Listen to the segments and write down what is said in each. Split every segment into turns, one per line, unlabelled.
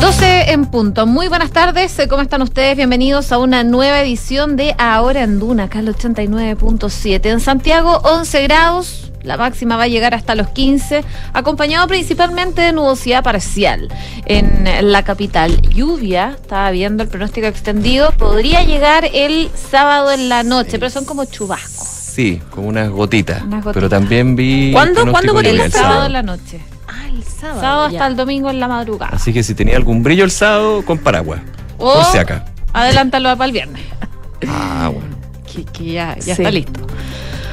12 en punto. Muy buenas tardes, ¿cómo están ustedes? Bienvenidos a una nueva edición de Ahora en Duna, acá el 89.7. En Santiago, 11 grados. La máxima va a llegar hasta los 15, acompañado principalmente de nubosidad parcial en la capital. Lluvia, estaba viendo el pronóstico extendido, podría llegar el sábado en la noche, pero son como chubascos.
Sí, como unas gotitas.
Unas gotitas.
Pero también vi.
¿Cuándo? ¿Cuándo?
lluvia
El sábado en la noche.
Ah, el sábado.
Sábado
ya.
hasta el domingo en la madrugada.
Así que si tenía algún brillo el sábado, con paraguas.
O
Por si acá.
adelántalo para el viernes,
Ah, bueno.
que, que ya, ya
Sí.
está listo.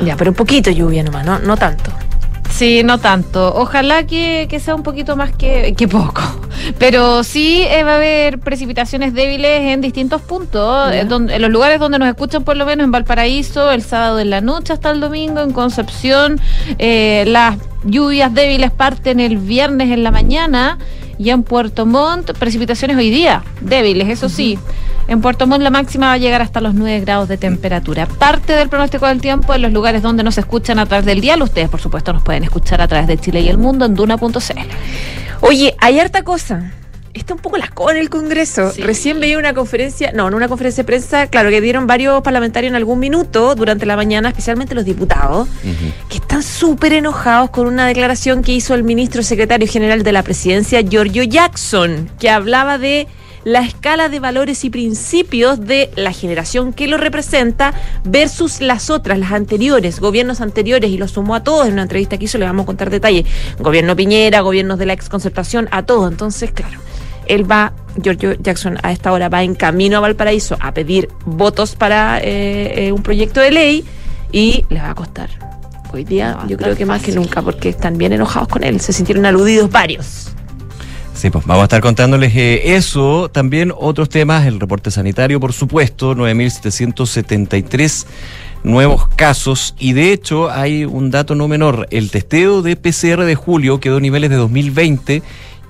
Ya, pero un poquito lluvia nomás, no, no tanto.
Sí, no tanto. Ojalá que, que sea un poquito más que, que poco. Pero sí eh, va a haber precipitaciones débiles en distintos puntos. Eh, donde- en los lugares donde nos escuchan, por lo menos en Valparaíso, el sábado en la noche hasta el domingo, en Concepción. eh, las lluvias débiles parten el viernes en la mañana. Y en Puerto Montt, precipitaciones hoy día, débiles, eso sí. En Puerto Montt la máxima va a llegar hasta los 9 grados de temperatura. Parte del pronóstico del tiempo en los lugares donde nos escuchan a través del dial. Ustedes, por supuesto, nos pueden escuchar a través de Chile y el mundo en duna.cl.
Oye, hay harta cosa. Está un poco la en el Congreso.
Sí.
Recién veía una conferencia, no, en una conferencia de prensa, claro, que dieron varios parlamentarios en algún minuto durante la mañana, especialmente los diputados, que están súper enojados con una declaración que hizo el ministro secretario general de la presidencia, Giorgio Jackson, que hablaba de la escala de valores y principios de la generación que lo representa versus las otras, las anteriores, gobiernos anteriores, y lo sumó a todos en una entrevista que hizo, le vamos a contar detalles. Gobierno Piñera, gobiernos de la exconcertación, a todos. Entonces, claro, él va, Giorgio Jackson a esta hora va en camino a Valparaíso a pedir votos para eh, eh, un proyecto de ley y le va a costar. Hoy día yo creo que más que nunca porque están bien enojados con él, se sintieron aludidos varios.
Sí, pues vamos a estar contándoles eh, eso. También otros temas, el reporte sanitario, por supuesto, 9.773 nuevos casos. Y de hecho, hay un dato no menor. El testeo de PCR de julio quedó a niveles de 2020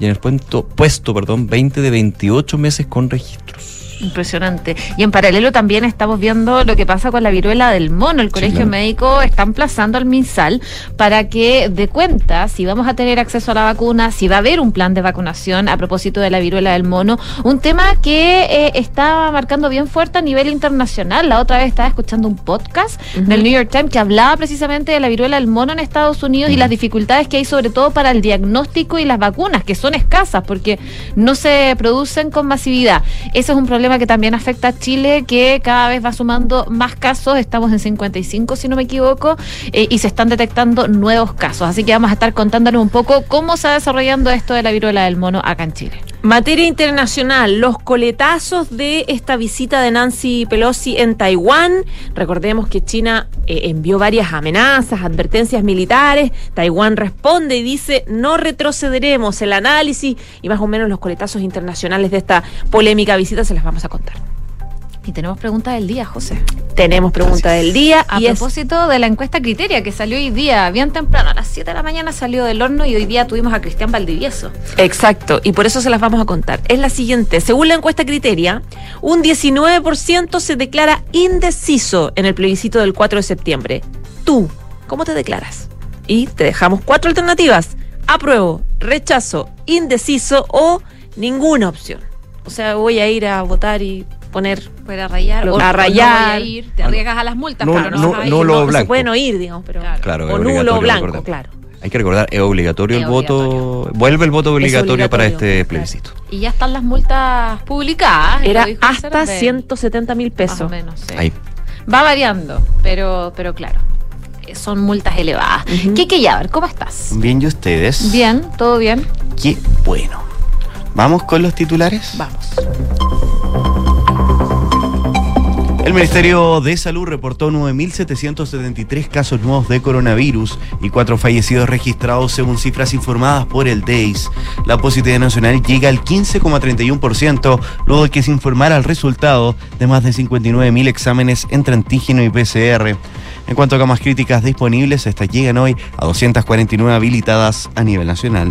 y en el puesto, puesto perdón, 20 de 28 meses con registros.
Impresionante. Y en paralelo también estamos viendo lo que pasa con la viruela del mono. El Colegio
claro.
Médico está emplazando al MinSal para que dé cuenta si vamos a tener acceso a la vacuna, si va a haber un plan de vacunación a propósito de la viruela del mono. Un tema que eh, está marcando bien fuerte a nivel internacional. La otra vez estaba escuchando un podcast del New York Times que hablaba precisamente de la viruela del mono en Estados Unidos y las dificultades que hay sobre todo para el diagnóstico y las vacunas, que son escasas porque no se producen con masividad. Ese es un problema que también afecta a Chile, que cada vez va sumando más casos. Estamos en 55, si no me equivoco, eh, y se están detectando nuevos casos. Así que vamos a estar contándonos un poco cómo se va desarrollando esto de la viruela del mono acá en Chile.
Materia internacional, los coletazos de esta visita de Nancy Pelosi en Taiwán. Recordemos que China eh, envió varias amenazas, advertencias militares. Taiwán responde y dice no retrocederemos. El análisis y más o menos los coletazos internacionales de esta polémica visita se las vamos a contar.
Y tenemos pregunta del día, José.
Tenemos pregunta del día
A
y es
propósito de la encuesta Criteria que salió hoy día, bien temprano, a las 7 de la mañana salió del horno y hoy día tuvimos a Cristian Valdivieso.
Exacto, y por eso se las vamos a contar. Es la siguiente, según la encuesta Criteria, un 19% se declara indeciso en el plebiscito del 4 de septiembre. Tú, ¿cómo te declaras? Y te dejamos cuatro alternativas. Apruebo, rechazo, indeciso o ninguna opción. O sea, voy a ir a votar y poner...
Fuera a rayar, o,
a
o no
rayar.
voy a ir, te arriesgas a las multas,
No,
pero no,
no,
vas a ir.
no lo
se
blanco.
pueden oír, digamos, pero...
Claro.
O nulo blanco,
recordar.
claro.
Hay que recordar, es obligatorio
Es
el voto, vuelve el voto obligatorio, para
obligatorio,
este
claro.
plebiscito.
Y ya están las multas publicadas.
Era hasta
CERVEL.
170 mil
Más o
pesos.
menos, sí.
Ahí.
Va variando, pero, pero claro, son multas elevadas.
Ujú.
Kike Yabar, ¿cómo estás?
Bien, ¿y ustedes?
Bien, todo bien.
Qué bueno. ¿Vamos con los titulares?
Vamos.
El Ministerio de Salud reportó 9.773 casos nuevos de coronavirus y cuatro fallecidos registrados según cifras informadas por el DEIS. La positividad nacional llega al 15,31% luego de que se informara el resultado de más de 59.000 exámenes entre antígeno y PCR. En cuanto a camas críticas disponibles, estas llegan hoy a 249 habilitadas a nivel nacional.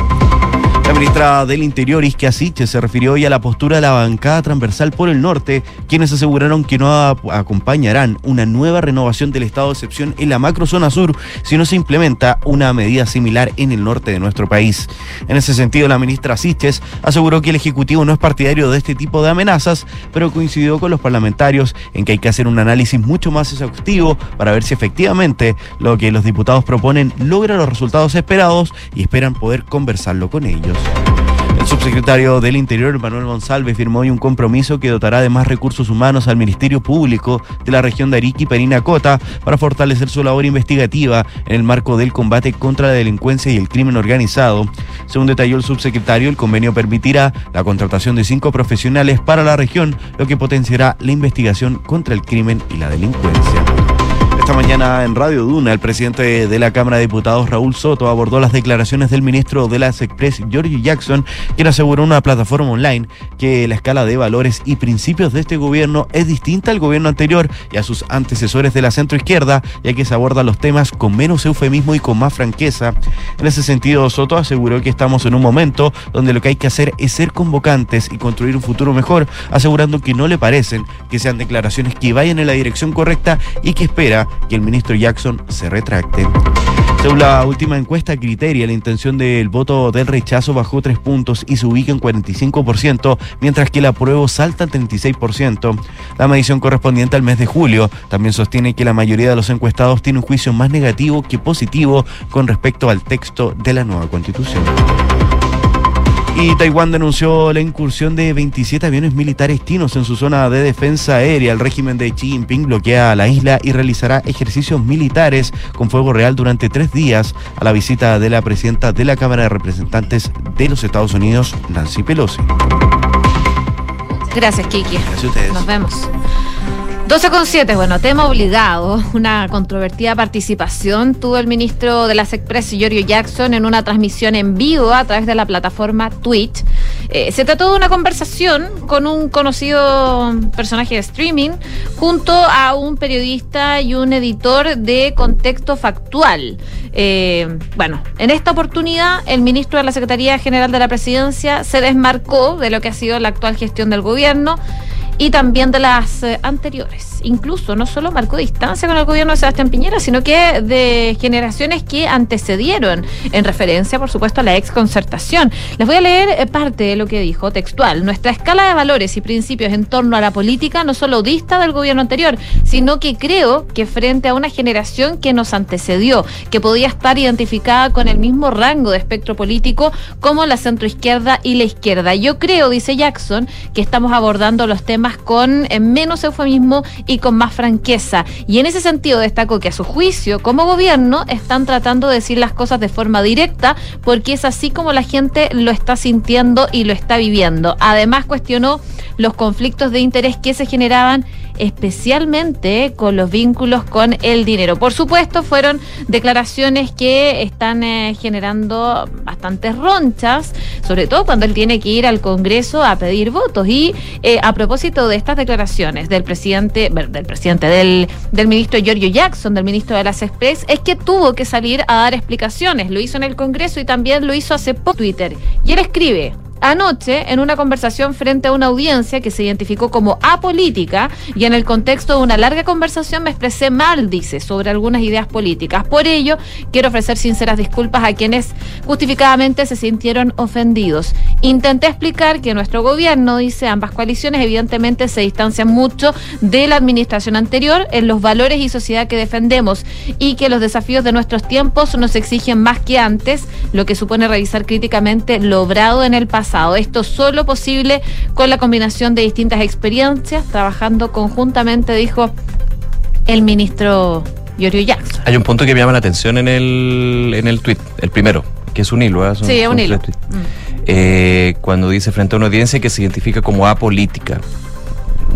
La ministra del Interior, Isque Asiche, se refirió hoy a la postura de la bancada transversal por el norte, quienes aseguraron que no acompañarán una nueva renovación del estado de excepción en la macrozona sur si no se implementa una medida similar en el norte de nuestro país. En ese sentido, la ministra Siches aseguró que el Ejecutivo no es partidario de este tipo de amenazas, pero coincidió con los parlamentarios en que hay que hacer un análisis mucho más exhaustivo para ver si efectivamente lo que los diputados proponen logra los resultados esperados y esperan poder conversarlo con ellos. El subsecretario del Interior, Manuel González, firmó hoy un compromiso que dotará de más recursos humanos al Ministerio Público de la región de Arica y Perinacota para fortalecer su labor investigativa en el marco del combate contra la delincuencia y el crimen organizado. Según detalló el subsecretario, el convenio permitirá la contratación de cinco profesionales para la región, lo que potenciará la investigación contra el crimen y la delincuencia. Esta mañana en Radio Duna, el presidente de la Cámara de Diputados, Raúl Soto, abordó las declaraciones del ministro de las Express, Giorgio Jackson, quien aseguró en una plataforma online que la escala de valores y principios de este gobierno es distinta al gobierno anterior y a sus antecesores de la centroizquierda, ya que se abordan los temas con menos eufemismo y con más franqueza. En ese sentido, Soto aseguró que estamos en un momento donde lo que hay que hacer es ser convocantes y construir un futuro mejor, asegurando que no le parecen que sean declaraciones que vayan en la dirección correcta y que espera que el ministro Jackson se retracte. Según la última encuesta Criteria, la intención del voto del rechazo bajó tres puntos y se ubica en 45%, mientras que el apruebo salta al 36%. La medición correspondiente al mes de julio también sostiene que la mayoría de los encuestados tiene un juicio más negativo que positivo con respecto al texto de la nueva constitución. Y Taiwán denunció la incursión de 27 aviones militares chinos en su zona de defensa aérea. El régimen de Xi Jinping bloquea la isla y realizará ejercicios militares con fuego real durante tres días a la visita de la presidenta de la Cámara de Representantes de los Estados Unidos, Nancy Pelosi.
Gracias, Kiki.
Gracias a ustedes.
Nos vemos. 12 con 7, bueno, tema obligado. Una controvertida participación tuvo el ministro de las Express, Giorgio Jackson, en una transmisión en vivo a través de la plataforma Twitch. Eh, se trató de una conversación con un conocido personaje de streaming junto a un periodista y un editor de contexto factual. Eh, bueno, en esta oportunidad el ministro de la Secretaría General de la Presidencia se desmarcó de lo que ha sido la actual gestión del gobierno y también de las eh, anteriores. Incluso no solo marcó distancia con el gobierno de Sebastián Piñera, sino que de generaciones que antecedieron, en referencia, por supuesto, a la ex concertación. Les voy a leer eh, parte de lo que dijo textual. Nuestra escala de valores y principios en torno a la política no solo dista del gobierno anterior, sino que creo que frente a una generación que nos antecedió, que podía estar identificada con el mismo rango de espectro político como la centroizquierda y la izquierda. Yo creo, dice Jackson, que estamos abordando los temas con eh, menos eufemismo y con más franqueza. Y en ese sentido destacó que a su juicio, como gobierno, están tratando de decir las cosas de forma directa porque es así como la gente lo está sintiendo y lo está viviendo. Además cuestionó los conflictos de interés que se generaban especialmente con los vínculos con el dinero. Por supuesto, fueron declaraciones que están eh, generando bastantes ronchas, sobre todo cuando él tiene que ir al Congreso a pedir votos. Y eh, a propósito de estas declaraciones del presidente, del presidente, del, del ministro Giorgio Jackson, del ministro de las Express, es que tuvo que salir a dar explicaciones. Lo hizo en el Congreso y también lo hizo hace poco Twitter. Y él escribe, Anoche, en una conversación frente a una audiencia que se identificó como apolítica y en el contexto de una larga conversación me expresé mal, dice, sobre algunas ideas políticas. Por ello, quiero ofrecer sinceras disculpas a quienes justificadamente se sintieron ofendidos. Intenté explicar que nuestro gobierno, dice, ambas coaliciones evidentemente se distancian mucho de la administración anterior en los valores y sociedad que defendemos y que los desafíos de nuestros tiempos nos exigen más que antes, lo que supone revisar críticamente lo obrado en el pasado. Esto solo posible con la combinación de distintas experiencias, trabajando conjuntamente, dijo el ministro Giorgio Jackson.
Hay un punto que me llama la atención en el, en el tweet, el primero, que es un hilo. ¿eh? Son-
Sí, es un hilo. Mm.
Eh, cuando dice frente a una audiencia que se identifica como apolítica.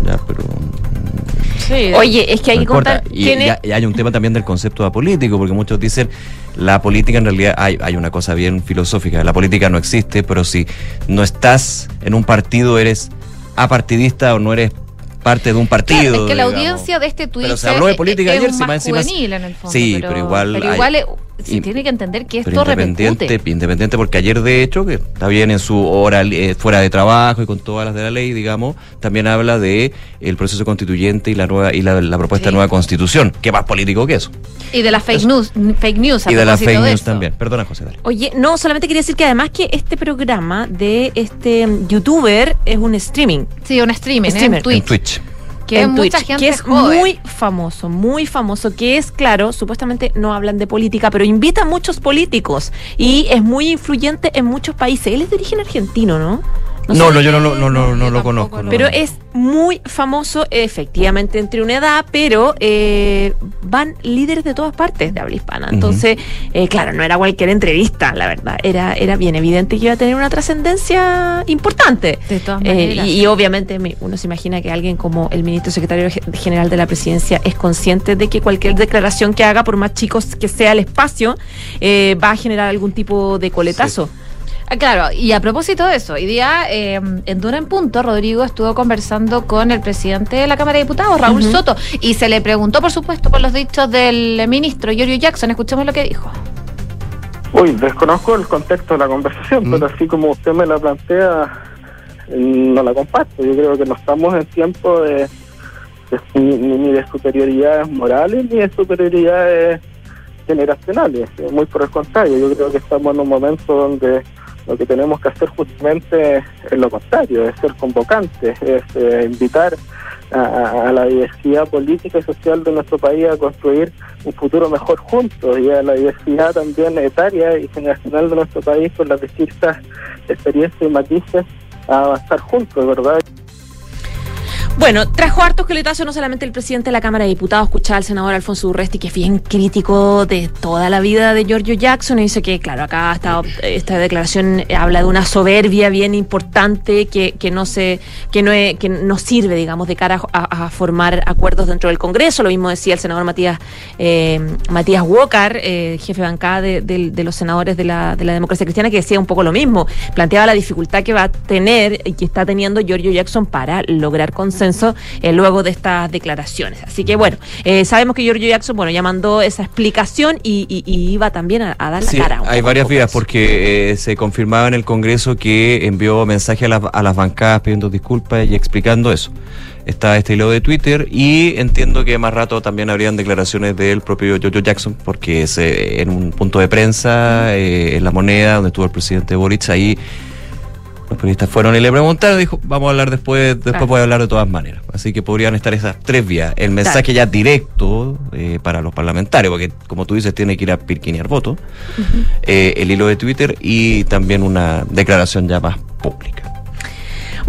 Ya, pero. mm,
Sí.
Oye, es que hay
No
que contar.
Y,
quién es-
y hay un tema también del concepto de político, porque muchos dicen la política en realidad hay, hay una cosa bien filosófica, la política no existe, pero si no estás en un partido eres apartidista o no eres parte de un partido.
Claro, es que la
digamos.
audiencia de este tuit
Pero se habló de política
es
ayer, si
más
encima-
juvenil en el fondo.
Sí,
pero,
pero igual
pero
hay-
igual se
y-
tiene que entender que esto
independiente,
repercute.
independiente porque ayer de hecho, que está bien en su hora eh, fuera de trabajo y con todas las de la ley, digamos, también habla de el proceso constituyente y la nueva y la, la propuesta
Sí.
de nueva constitución, que más político que eso.
Y de las fake news, fake news. a
y de la
propósito
fake
de
news también. Perdona, José, dale.
Oye, no, solamente quería decir que además que este programa de este youtuber es un streaming.
Sí, un streaming, ¿eh?
Streamer.
en Twitch.
En Twitch.
Que
en
mucha
Twitch,
gente
que es
joven.
muy famoso, muy famoso, que es claro, supuestamente no hablan de política, pero invita a muchos políticos y es muy influyente en muchos países. Él es de origen argentino, ¿no?
No,
sé.
no, yo no, lo- no, no, no lo conozco.
no.
no,
Pero
no.
es muy famoso, efectivamente, entre una edad, pero eh, van líderes de todas partes de habla hispana. Entonces, eh, claro, no era cualquier entrevista, la verdad. Era, era bien evidente que iba a tener una trascendencia importante.
De todas
Eh,
maneras.
y, y obviamente uno se imagina que alguien como el ministro secretario ge- general de la presidencia es consciente de que cualquier declaración que haga, por más chicos que sea el espacio, eh, va a generar algún tipo de coletazo.
Claro, y a propósito de eso, hoy día eh, en Dura en Punto, Rodrigo estuvo conversando con el presidente de la Cámara de Diputados, Raúl. Soto, y se le preguntó, por supuesto, por los dichos del ministro Giorgio Jackson. Escuchemos lo que dijo.
Uy, desconozco el contexto de la conversación,
Mm.
pero así como usted me la plantea, no la comparto. Yo creo que no estamos en tiempo de, de- ni, ni de superioridades morales ni de superioridades generacionales. Eh, Muy por el contrario, yo creo que estamos en un momento donde lo que tenemos que hacer justamente es lo contrario, es ser convocantes, es eh, invitar a, a- la diversidad política y social de nuestro país a construir un futuro mejor juntos y a la diversidad también etaria y generacional de nuestro país con las distintas experiencias y matices a avanzar juntos, ¿verdad?
Bueno, trajo hartos coletazos no solamente el presidente de la Cámara de Diputados, escuchaba al senador Alfonso Urresti, que es bien crítico de toda la vida de Giorgio Jackson, y dice que, claro, acá esta declaración habla de una soberbia bien importante que, que no se, que no, que no sirve, digamos, de cara a, formar acuerdos dentro del Congreso. Lo mismo decía el senador Matías, eh, Matías Walker, eh, jefe bancada de, de- de los senadores de la, de la democracia cristiana, que decía un poco lo mismo. Planteaba la dificultad que va a tener y que está teniendo Giorgio Jackson para lograr consenso eh, luego de estas declaraciones. Así que bueno, eh, sabemos que Giorgio Jackson, bueno, ya mandó esa explicación y, y- y iba también a, a dar la
Sí,
cara.
hay varias vías porque eh, se confirmaba en el Congreso que envió mensaje a las, a las bancadas pidiendo disculpas y explicando eso. Está este hilo de Twitter y entiendo que más rato también habrían declaraciones del propio Jojo Jackson porque se, en un punto de prensa eh, en La Moneda donde estuvo el presidente Boric ahí los periodistas fueron y le preguntaron, dijo, vamos a hablar después, después
Claro.
voy a hablar de todas maneras. Así que podrían estar esas tres vías. El mensaje ya directo eh, para los parlamentarios, porque como tú dices, tiene que ir a pirquinear votos. Eh, el hilo de Twitter y también una declaración ya más pública.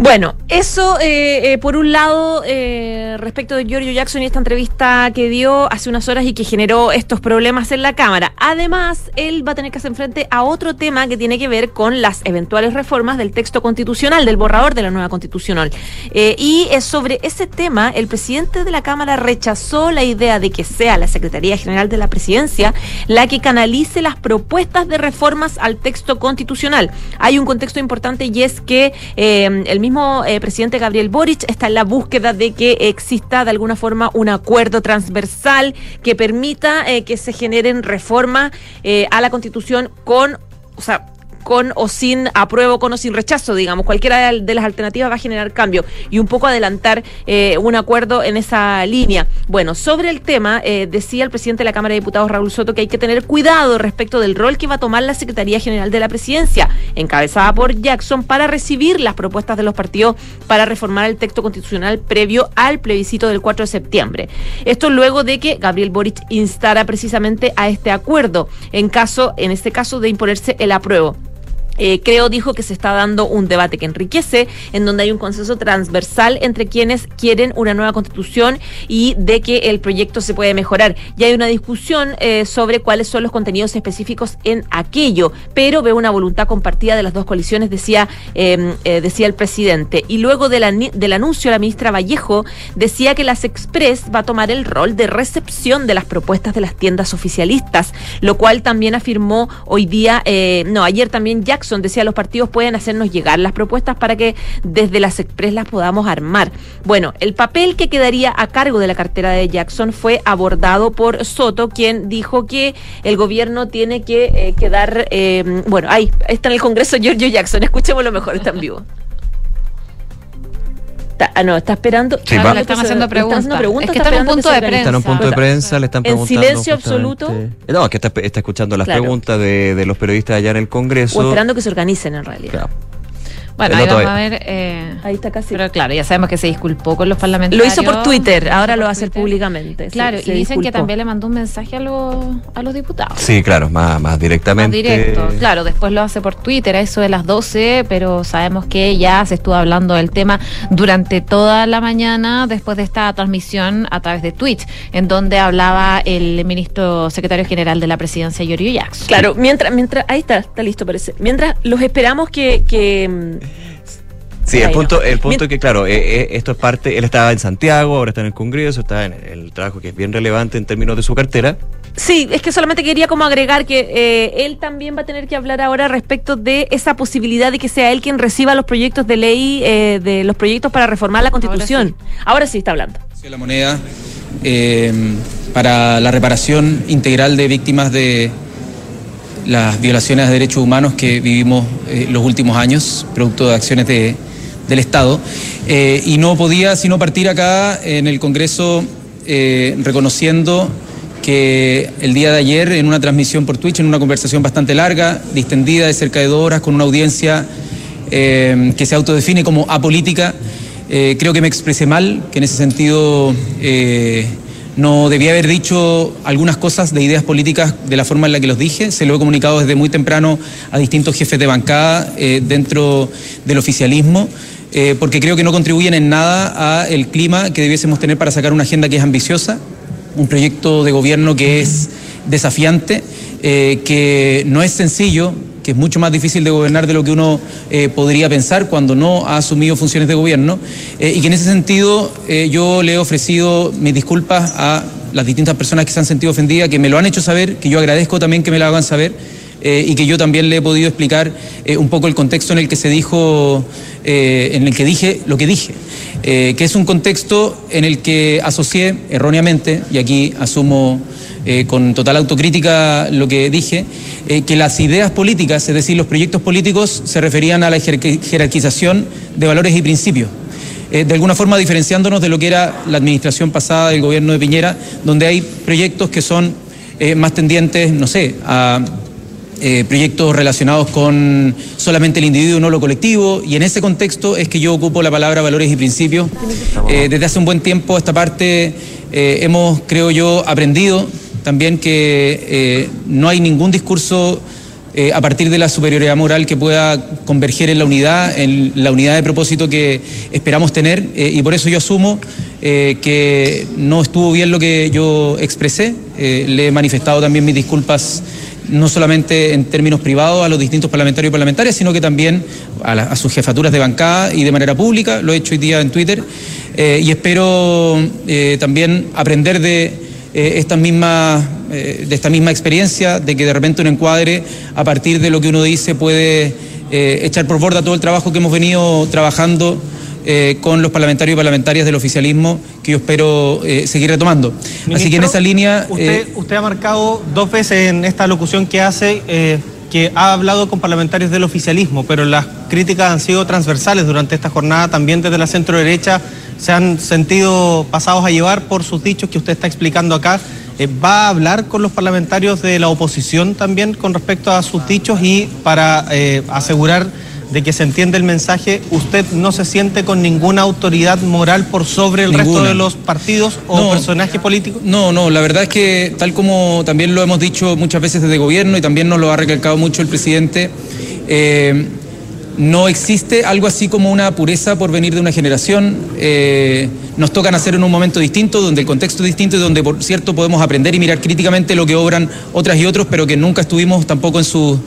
Bueno, eso eh, eh, por un lado eh, respecto de Giorgio Jackson y esta entrevista que dio hace unas horas y que generó estos problemas en la Cámara. Además, él va a tener que hacer frente a otro tema que tiene que ver con las eventuales reformas del texto constitucional, del borrador de la nueva constitucional. Y sobre ese tema, el presidente de la Cámara rechazó la idea de que sea la Secretaría General de la Presidencia la que canalice las propuestas de reformas al texto constitucional. Hay un contexto importante y es que el mismo eh, presidente Gabriel Boric está en la búsqueda de que exista de alguna forma un acuerdo transversal que permita eh, que se generen reformas eh, a la constitución con, o sea, con o sin apruebo, con o sin rechazo, digamos. Cualquiera de las alternativas va a generar cambio y un poco adelantar eh, un acuerdo en esa línea. Bueno, sobre el tema, eh, decía el presidente de la Cámara de Diputados, Raúl Soto, que hay que tener cuidado respecto del rol que va a tomar la Secretaría General de la Presidencia, encabezada por Jackson, para recibir las propuestas de los partidos para reformar el texto constitucional previo al plebiscito del 4 de septiembre. Esto luego de que Gabriel Boric instara precisamente a este acuerdo, en caso, en este caso, de imponerse el apruebo. Eh, creo, dijo, que se está dando un debate que enriquece, en donde hay un consenso transversal entre quienes quieren una nueva constitución y de que el proyecto se puede mejorar. Y hay una discusión eh, sobre cuáles son los contenidos específicos en aquello, pero veo una voluntad compartida de las dos coaliciones, decía, em, eh, decía el presidente. Y luego del anuncio, la ministra Vallejo decía que las Express va a tomar el rol de recepción de las propuestas de las tiendas oficialistas, lo cual también afirmó hoy día, no, ayer también Jackson decía los partidos pueden hacernos llegar las propuestas para que desde las Express las podamos armar. Bueno, el papel que quedaría a cargo de la cartera de Jackson fue abordado por Soto, quien dijo que el gobierno tiene que eh, quedar, eh, bueno, ahí está en el Congreso Giorgio Jackson, escuchémoslo mejor, está en vivo. Ah, no, está esperando.
Sí, le están haciendo preguntas.
Es que está en un punto de prensa. Está en un punto de prensa, le están preguntando.
En silencio absoluto.
No, es que está, escuchando las preguntas de, de, los periodistas allá en el Congreso.
O esperando que se organicen en realidad. Claro.
Bueno, ahí vamos a ver. Eh,
ahí está casi.
Pero claro, ya sabemos que se disculpó con los parlamentarios.
Lo hizo por Twitter, ahora lo va a hacer públicamente.
Claro, y dicen que también le mandó un mensaje a, los, a los diputados.
Sí, claro, más, más directamente.
Más directo, claro, después lo hace por Twitter, a eso de las 12, pero sabemos que ya se estuvo hablando del tema durante toda la mañana después de esta transmisión a través de Twitch, en donde hablaba el ministro secretario general de la presidencia, Yorio Jackson.
Claro, mientras, mientras, ahí está, está listo parece. Mientras los esperamos que, que mm,
Sí, el punto, el punto es que, claro, eh, eh, esto es parte, él estaba en Santiago, ahora está en el Congreso, está en el, trabajo que es bien relevante en términos de su cartera.
Sí, es que solamente quería como agregar que eh, él también va a tener que hablar ahora respecto de esa posibilidad de que sea él quien reciba los proyectos de ley, de los proyectos para reformar la Constitución. Ahora sí, está hablando.
La moneda para la reparación integral de víctimas de las violaciones de derechos humanos que vivimos los últimos años, producto de acciones de del Estado. Eh, y no podía sino partir acá en el Congreso eh, reconociendo que el día de ayer en una transmisión por Twitch, en una conversación bastante larga, distendida de cerca de dos horas, con una audiencia eh, que se autodefine como apolítica, creo que me expresé mal, que en ese sentido no debía haber dicho algunas cosas de ideas políticas de la forma en la que los dije. Se lo he comunicado desde muy temprano a distintos jefes de bancada dentro del oficialismo. Eh, porque creo que no contribuyen en nada al clima que debiésemos tener para sacar una agenda que es ambiciosa, un proyecto de gobierno que es desafiante, eh, que no es sencillo, es mucho más difícil de gobernar de lo que uno eh, podría pensar cuando no ha asumido funciones de gobierno, y que en ese sentido yo le he ofrecido mis disculpas a las distintas personas que se han sentido ofendidas, que me lo han hecho saber, que yo agradezco también que me lo hagan saber eh, y que yo también le he podido explicar eh, un poco el contexto en el que se dijo, eh, en el que dije lo que dije, que es un contexto en el que asocié erróneamente, y aquí asumo con total autocrítica lo que dije, que las ideas políticas, es decir, los proyectos políticos, se referían a la jerarquización de valores y principios. de alguna forma diferenciándonos de lo que era la administración pasada del gobierno de Piñera, donde hay proyectos que son más tendientes, no sé, a eh, proyectos relacionados con solamente el individuo, no lo colectivo, y en ese contexto es que yo ocupo la palabra valores y principios. Eh, desde hace un buen tiempo esta parte eh, hemos, creo yo, aprendido también que no hay ningún discurso a partir de la superioridad moral que pueda converger en la unidad, en la unidad de propósito que esperamos tener, y por eso yo asumo que no estuvo bien lo que yo expresé, le he manifestado también mis disculpas no solamente en términos privados a los distintos parlamentarios y parlamentarias, sino que también a, sus jefaturas de bancada y de manera pública. Lo he hecho hoy día en Twitter eh, y espero eh, también aprender de eh, de esta misma experiencia, de que de repente un encuadre a partir de lo que uno dice puede echar por borda todo el trabajo que hemos venido trabajando eh, con los parlamentarios y parlamentarias del oficialismo que yo espero eh, seguir retomando. Así que en esa línea...
Usted, eh, usted ha marcado dos veces en esta locución que hace que ha hablado con parlamentarios del oficialismo, pero las críticas han sido transversales durante esta jornada, también desde la centro derecha se han sentido pasados a llevar por sus dichos que usted está explicando acá. ¿Va a hablar con los parlamentarios de la oposición también con respecto a sus dichos y para asegurar de que se entiende el mensaje, usted no se siente con ninguna autoridad moral por sobre el resto de los partidos o personajes políticos?
No, no, la verdad es que tal como también lo hemos dicho muchas veces desde gobierno y también nos lo ha recalcado mucho el presidente, Eh, no existe algo así como una pureza por venir de una generación. Eh, nos toca nacer en un momento distinto, donde el contexto es distinto y donde, por cierto, podemos aprender y mirar críticamente lo que obran otras y otros, pero que nunca estuvimos tampoco en su,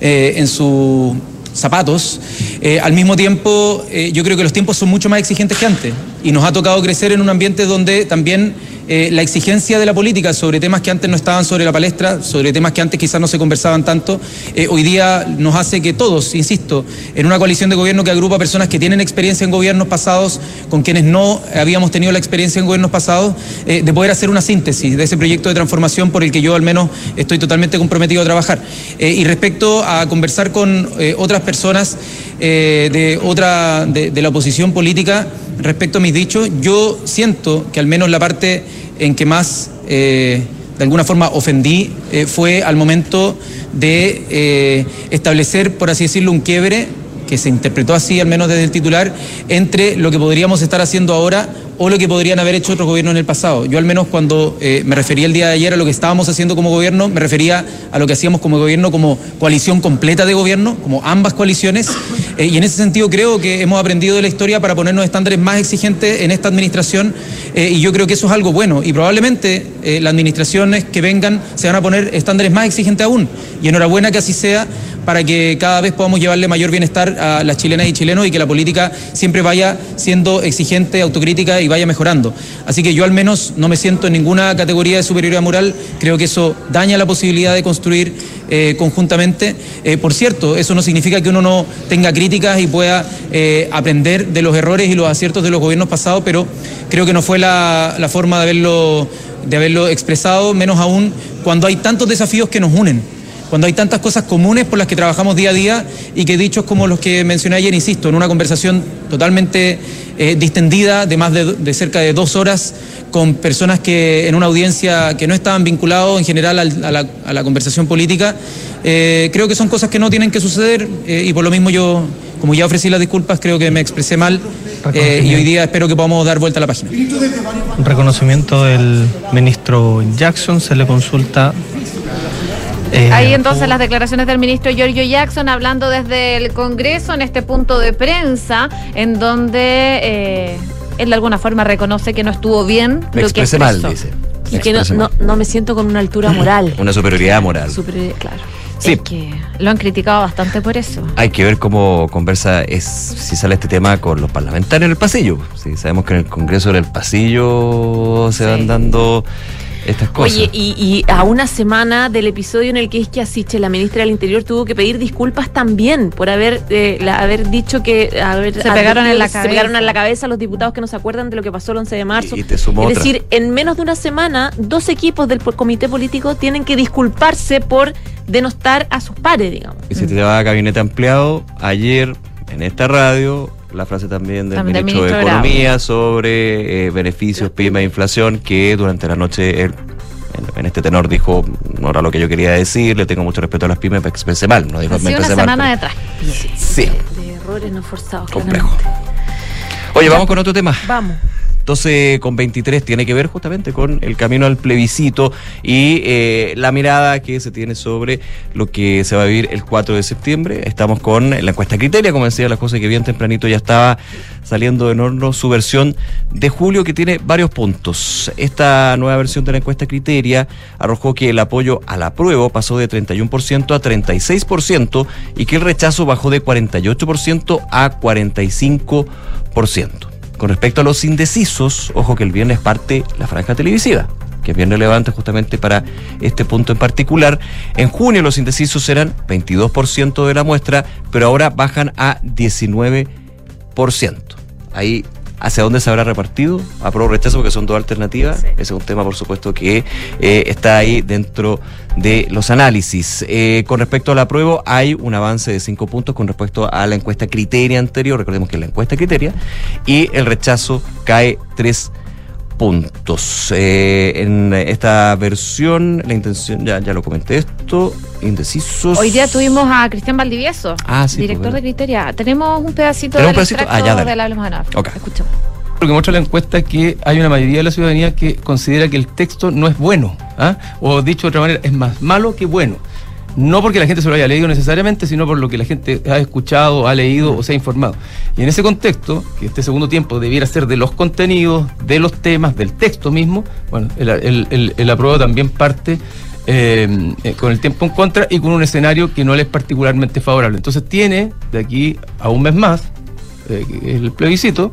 eh, en su zapatos. Eh, al mismo tiempo, eh, yo creo que los tiempos son mucho más exigentes que antes y nos ha tocado crecer en un ambiente donde también eh, la exigencia de la política sobre temas que antes no estaban sobre la palestra, sobre temas que antes quizás no se conversaban tanto, eh, hoy día nos hace que todos, insisto, en una coalición de gobierno que agrupa personas que tienen experiencia en gobiernos pasados con quienes no habíamos tenido la experiencia en gobiernos pasados, eh, de poder hacer una síntesis de ese proyecto de transformación por el que yo al menos estoy totalmente comprometido a trabajar. Y respecto a conversar con otras personas eh, de otra de, la oposición política respecto a mis dichos, yo siento que al menos la parte en que más eh, de alguna forma ofendí eh, fue al momento de establecer, por así decirlo, un quiebre que se interpretó así, al menos desde el titular, entre lo que podríamos estar haciendo ahora o lo que podrían haber hecho otros gobiernos en el pasado. Yo al menos cuando me refería el día de ayer a lo que estábamos haciendo como gobierno, me refería a lo que hacíamos como gobierno como coalición completa de gobierno, como ambas coaliciones, eh, y en ese sentido creo que hemos aprendido de la historia para ponernos estándares más exigentes en esta administración, eh, y yo creo que eso es algo bueno, y probablemente eh, las administraciones que vengan se van a poner estándares más exigentes aún, y enhorabuena que así sea para que cada vez podamos llevarle mayor bienestar a las chilenas y chilenos y que la política siempre vaya siendo exigente, autocrítica y vaya mejorando. Así que yo al menos no me siento en ninguna categoría de superioridad moral, creo que eso daña la posibilidad de construir eh, conjuntamente. Eh, por cierto, eso no significa que uno no tenga críticas y pueda eh, aprender de los errores y los aciertos de los gobiernos pasados, pero creo que no fue la, la forma de haberlo, de haberlo expresado, menos aún cuando hay tantos desafíos que nos unen cuando hay tantas cosas comunes por las que trabajamos día a día y que dichos como los que mencioné ayer, insisto, en una conversación totalmente eh, distendida de más de, de, cerca de dos horas con personas que en una audiencia que no estaban vinculados en general al, a, la, conversación política, eh, creo que son cosas que no tienen que suceder eh, y por lo mismo yo, como ya ofrecí las disculpas, creo que me expresé mal y hoy día espero que podamos dar vuelta a la página.
Un reconocimiento del ministro Jackson, se le consulta
eh, Ahí entonces las declaraciones del ministro Giorgio Jackson hablando desde el Congreso en este punto de prensa, en donde eh, él de alguna forma reconoce que no estuvo bien
Me
lo que
expresé mal, dice.
Y que no, no, no, me siento con una altura moral.
Una superioridad moral.
Super, claro.
Sí. Es que lo han criticado bastante por eso.
Hay que ver cómo conversa es si sale este tema con los parlamentarios en el pasillo. Sí, sabemos que en el Congreso en el pasillo se sí. van dando estas cosas.
Oye, y, y, a una semana del episodio en el que es que Asiche, la ministra del Interior, tuvo que pedir disculpas también por haber, eh, la, haber dicho que haber,
se, pegaron en la
se pegaron en la cabeza los diputados que no se acuerdan de lo que pasó el 11 de marzo.
Y te sumo
es
otra.
decir, en menos de una semana, dos equipos del comité político tienen que disculparse por denostar a sus pares, digamos.
Y si te va a gabinete ampliado, ayer en esta radio la frase también del también ministro, ministro, de Economía Bravo. sobre eh, beneficios, pyme e inflación, que durante la noche él, en, en, este tenor dijo, no era lo que yo quería decir, le tengo mucho respeto a las pymes, me expresé mal, no dijo, me
expresé mal.
semana
detrás.
Sí.
De errores no forzados.
Complejo. Oye, vamos con otro tema.
Vamos.
12 con 23 tiene que ver justamente con el camino al plebiscito y eh, la mirada que se tiene sobre lo que se va a vivir el 4 de septiembre. Estamos con la encuesta Criteria, como decía la cosa que bien tempranito ya estaba saliendo en horno su versión de julio que tiene varios puntos. Esta nueva versión de la encuesta Criteria arrojó que el apoyo al apruebo pasó de 31% a 36% y que el rechazo bajó de 48% a 45%. Con respecto a los indecisos, ojo que el viernes parte la franja televisiva, que es bien relevante justamente para este punto en particular. En junio los indecisos eran 22% de la muestra, pero ahora bajan a 19%. Ahí hacia dónde se habrá repartido, apruebo rechazo, porque son dos alternativas. Sí. Ese es un tema, por supuesto, que eh, está ahí dentro de los análisis. Eh, con respecto al apruebo, hay un avance de cinco puntos con respecto a la encuesta criteria anterior. Recordemos que es la encuesta criteria. Y el rechazo cae tres puntos. Eh, en esta versión, la intención, ya, ya lo comenté esto, indecisos.
Hoy día tuvimos a Cristian Valdivieso,
ah, sí,
director
pues,
de Criteria. Tenemos un pedacito
del
un
pedacito? Ah, ya,
de la Hablemos de
okay.
Escuchemos.
Lo que muestra la encuesta es que hay una mayoría de la ciudadanía que considera que el texto no es bueno, ¿ah? o dicho de otra manera, es más malo que bueno. No porque la gente se lo haya leído necesariamente, sino por lo que la gente ha escuchado, ha leído o se ha informado. Y en ese contexto, que este segundo tiempo debiera ser de los contenidos, de los temas, del texto mismo, bueno, el, el, el, apruebo también parte eh, eh, con el tiempo en contra y con un escenario que no le es particularmente favorable. Entonces tiene de aquí a un mes más, eh, el plebiscito,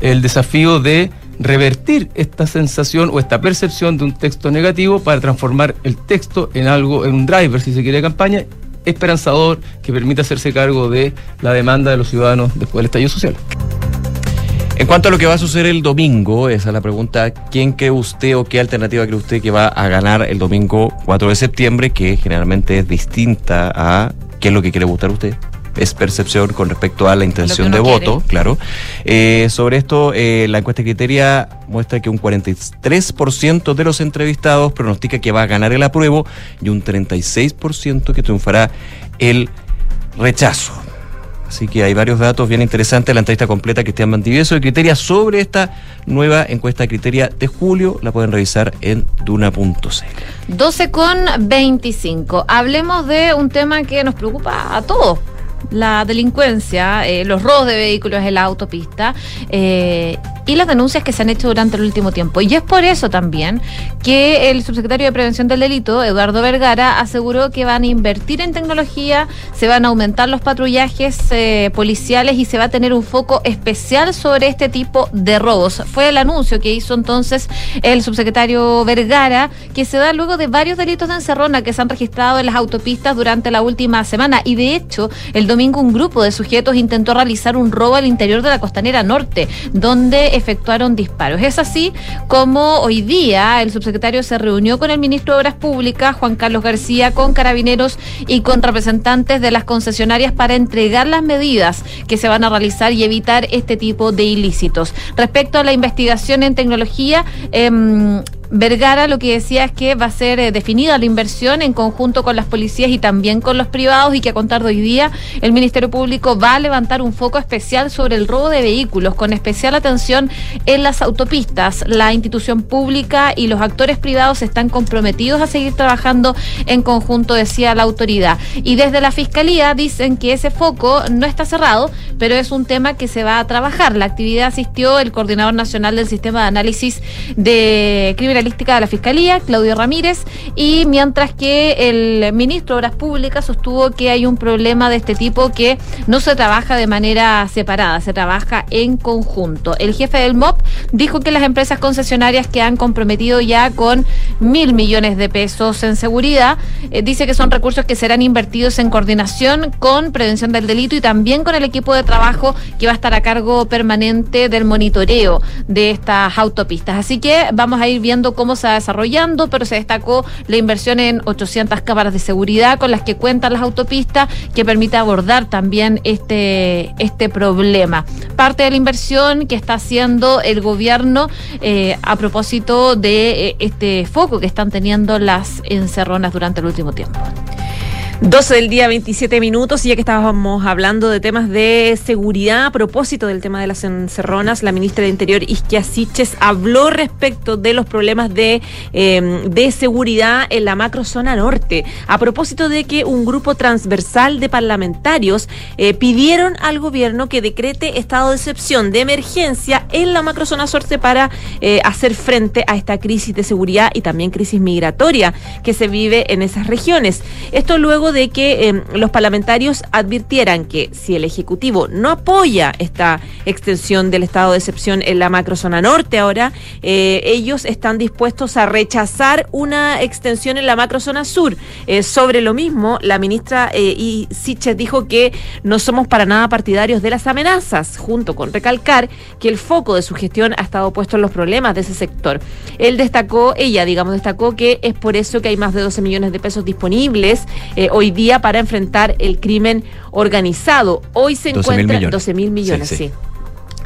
el desafío de revertir esta sensación o esta percepción de un texto negativo para transformar el texto en algo, en un driver, si se quiere, de campaña esperanzador que permita hacerse cargo de la demanda de los ciudadanos después del estallido social.
En cuanto a lo que va a suceder el domingo, esa es la pregunta, ¿quién cree usted o qué alternativa cree usted que va a ganar el domingo 4 de septiembre, que generalmente es distinta a qué es lo que quiere votar usted? Es percepción con respecto a la intención de voto, claro. Eh, sobre esto, eh, la encuesta criteria muestra que un 43% de los entrevistados pronostica que va a ganar el apruebo y un 36% que triunfará el rechazo. Así que hay varios datos bien interesantes. La entrevista completa que Cristian Mantivieso de Criteria sobre esta nueva encuesta de Criteria de julio la pueden revisar en duna.cl.
12 con 25. Hablemos de un tema que nos preocupa a todos. La delincuencia, eh, los robos de vehículos en la autopista eh, y las denuncias que se han hecho durante el último tiempo. Y es por eso también que el subsecretario de Prevención del Delito, Eduardo Vergara, aseguró que van a invertir en tecnología, se van a aumentar los patrullajes eh, policiales y se va a tener un foco especial sobre este tipo de robos. Fue el anuncio que hizo entonces el subsecretario Vergara, que se da luego de varios delitos de encerrona que se han registrado en las autopistas durante la última semana. Y de hecho, el domingo un grupo de sujetos intentó realizar un robo al interior de la costanera norte, donde efectuaron disparos. Es así como hoy día el subsecretario se reunió con el ministro de Obras Públicas, Juan Carlos García, con carabineros y con representantes de las concesionarias para entregar las medidas que se van a realizar y evitar este tipo de ilícitos. Respecto a la investigación en tecnología, eh, Vergara lo que decía es que va a ser eh, definida la inversión en conjunto con las policías y también con los privados y que a contar de hoy día el Ministerio Público va a levantar un foco especial sobre el robo de vehículos con especial atención en las autopistas. La institución pública y los actores privados están comprometidos a seguir trabajando en conjunto, decía la autoridad. Y desde la Fiscalía dicen que ese foco no está cerrado, pero es un tema que se va a trabajar. La actividad asistió el coordinador nacional del sistema de análisis de criminalística de la Fiscalía, Claudio Ramírez, y mientras que el ministro de Obras Públicas sostuvo que hay un problema de este tipo que no se trabaja de manera separada, se trabaja en conjunto. El jefe del MOP dijo que las empresas concesionarias que han comprometido ya con mil millones de pesos en seguridad, eh, dice que son recursos que serán invertidos en coordinación con prevención del delito y también con el equipo de trabajo que va a estar a cargo permanente del monitoreo de estas autopistas. Así que vamos a ir viendo cómo se va desarrollando, pero se destacó la inversión en 800 cámaras de seguridad con las que cuentan las autopistas, que permite abordar también este, este problema. Parte de la inversión que está haciendo el gobierno eh, a propósito de eh, este foco que están teniendo las encerronas durante el último tiempo.
12 del día, 27 minutos, y ya que estábamos hablando de temas de seguridad, a propósito del tema de las encerronas, la ministra de Interior, Isquia Siches, habló respecto de los problemas de, eh, de seguridad en la macrozona norte, a propósito de que un grupo transversal de parlamentarios eh, pidieron al gobierno que decrete estado de excepción de emergencia en la macrozona norte para eh, hacer frente a esta crisis de seguridad y también crisis migratoria que se vive en esas regiones. Esto luego de que eh, los parlamentarios advirtieran que si el Ejecutivo no apoya esta extensión del estado de excepción en la macrozona norte ahora, eh, ellos están dispuestos a rechazar una extensión en la macrozona sur. Eh, sobre lo mismo, la ministra y Siches dijo que no somos para nada partidarios de las amenazas, junto con recalcar que el foco de su gestión ha estado puesto en los problemas de ese sector. Él destacó, ella, digamos, destacó que es por eso que hay más de 12 millones de pesos disponibles eh, hoy día para enfrentar el crimen organizado. Hoy se
12 mil
encuentra
millones.
12 mil millones,
Sí,
sí.
sí.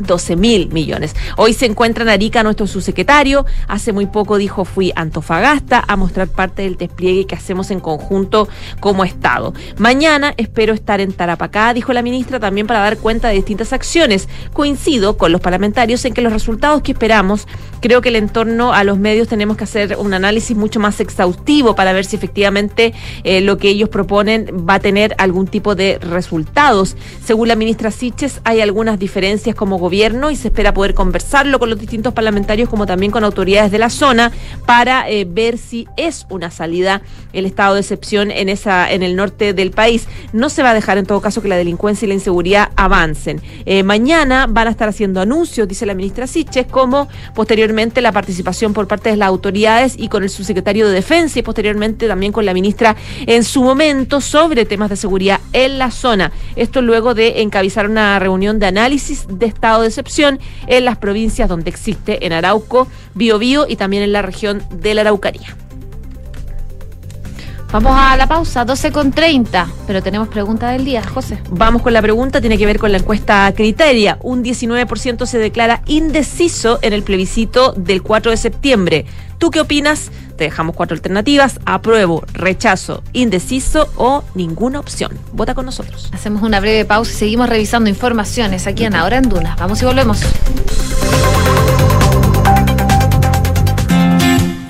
12 mil millones. Hoy se encuentra en Arica nuestro subsecretario. Hace muy poco dijo fui a Antofagasta a mostrar parte del despliegue que hacemos en conjunto como Estado. Mañana espero estar en Tarapacá, dijo la ministra, también para dar cuenta de distintas acciones. Coincido con los parlamentarios en que los resultados que esperamos, creo que el entorno a los medios tenemos que hacer un análisis mucho más exhaustivo para ver si efectivamente eh, lo que ellos proponen va a tener algún tipo de resultados. Según la ministra Siches, hay algunas diferencias como gobierno y se espera poder conversarlo con los distintos parlamentarios como también con autoridades de la zona para eh, ver si es una salida el estado de excepción en esa en el norte del país. No se va a dejar en todo caso que la delincuencia y la inseguridad avancen. Eh, mañana van a estar haciendo anuncios, dice la ministra Siches, como posteriormente la participación por parte de las autoridades y con el subsecretario de Defensa y posteriormente también con la ministra en su momento sobre temas de seguridad en la zona. Esto luego de encabezar una reunión de análisis de estado de excepción en las provincias donde existe en Arauco, Biobío y también en la región de la Araucanía.
Vamos a la pausa, 12 con 30, pero tenemos pregunta del día, José.
Vamos con la pregunta, tiene que ver con la encuesta Criteria. Un 19% se declara indeciso en el plebiscito del 4 de septiembre. ¿Tú qué opinas? Te dejamos cuatro alternativas, apruebo, rechazo, indeciso o ninguna opción. Vota con nosotros.
Hacemos una breve pausa y seguimos revisando informaciones aquí en Ahora en Duna. Vamos y volvemos.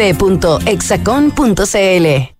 www.exacon.cl.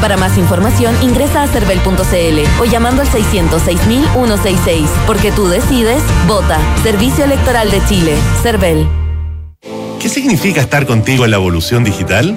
Para más información ingresa a cervel.cl o llamando al 606.166. Porque tú decides, vota. Servicio Electoral de Chile. Cervel.
¿Qué significa estar contigo en la evolución digital?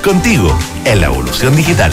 contigo en la evolución digital.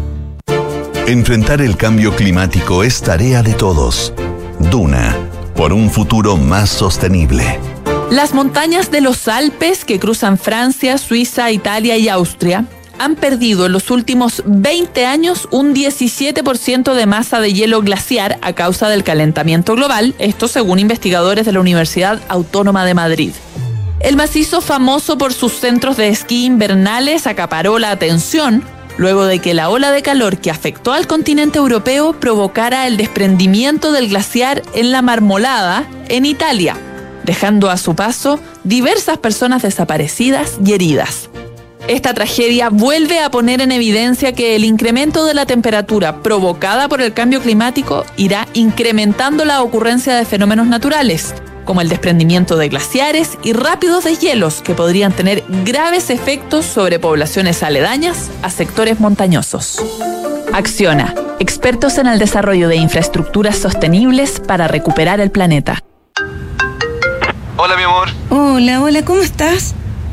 Enfrentar el cambio climático es tarea de todos. Duna, por un futuro más sostenible.
Las montañas de los Alpes que cruzan Francia, Suiza, Italia y Austria han perdido en los últimos 20 años un 17% de masa de hielo glaciar a causa del calentamiento global, esto según investigadores de la Universidad Autónoma de Madrid. El macizo famoso por sus centros de esquí invernales acaparó la atención luego de que la ola de calor que afectó al continente europeo provocara el desprendimiento del glaciar en la Marmolada, en Italia, dejando a su paso diversas personas desaparecidas y heridas. Esta tragedia vuelve a poner en evidencia que el incremento de la temperatura provocada por el cambio climático irá incrementando la ocurrencia de fenómenos naturales, como el desprendimiento de glaciares y rápidos deshielos que podrían tener graves efectos sobre poblaciones aledañas a sectores montañosos. Acciona, expertos en el desarrollo de infraestructuras sostenibles para recuperar el planeta.
Hola, mi amor.
Hola, hola, ¿cómo estás?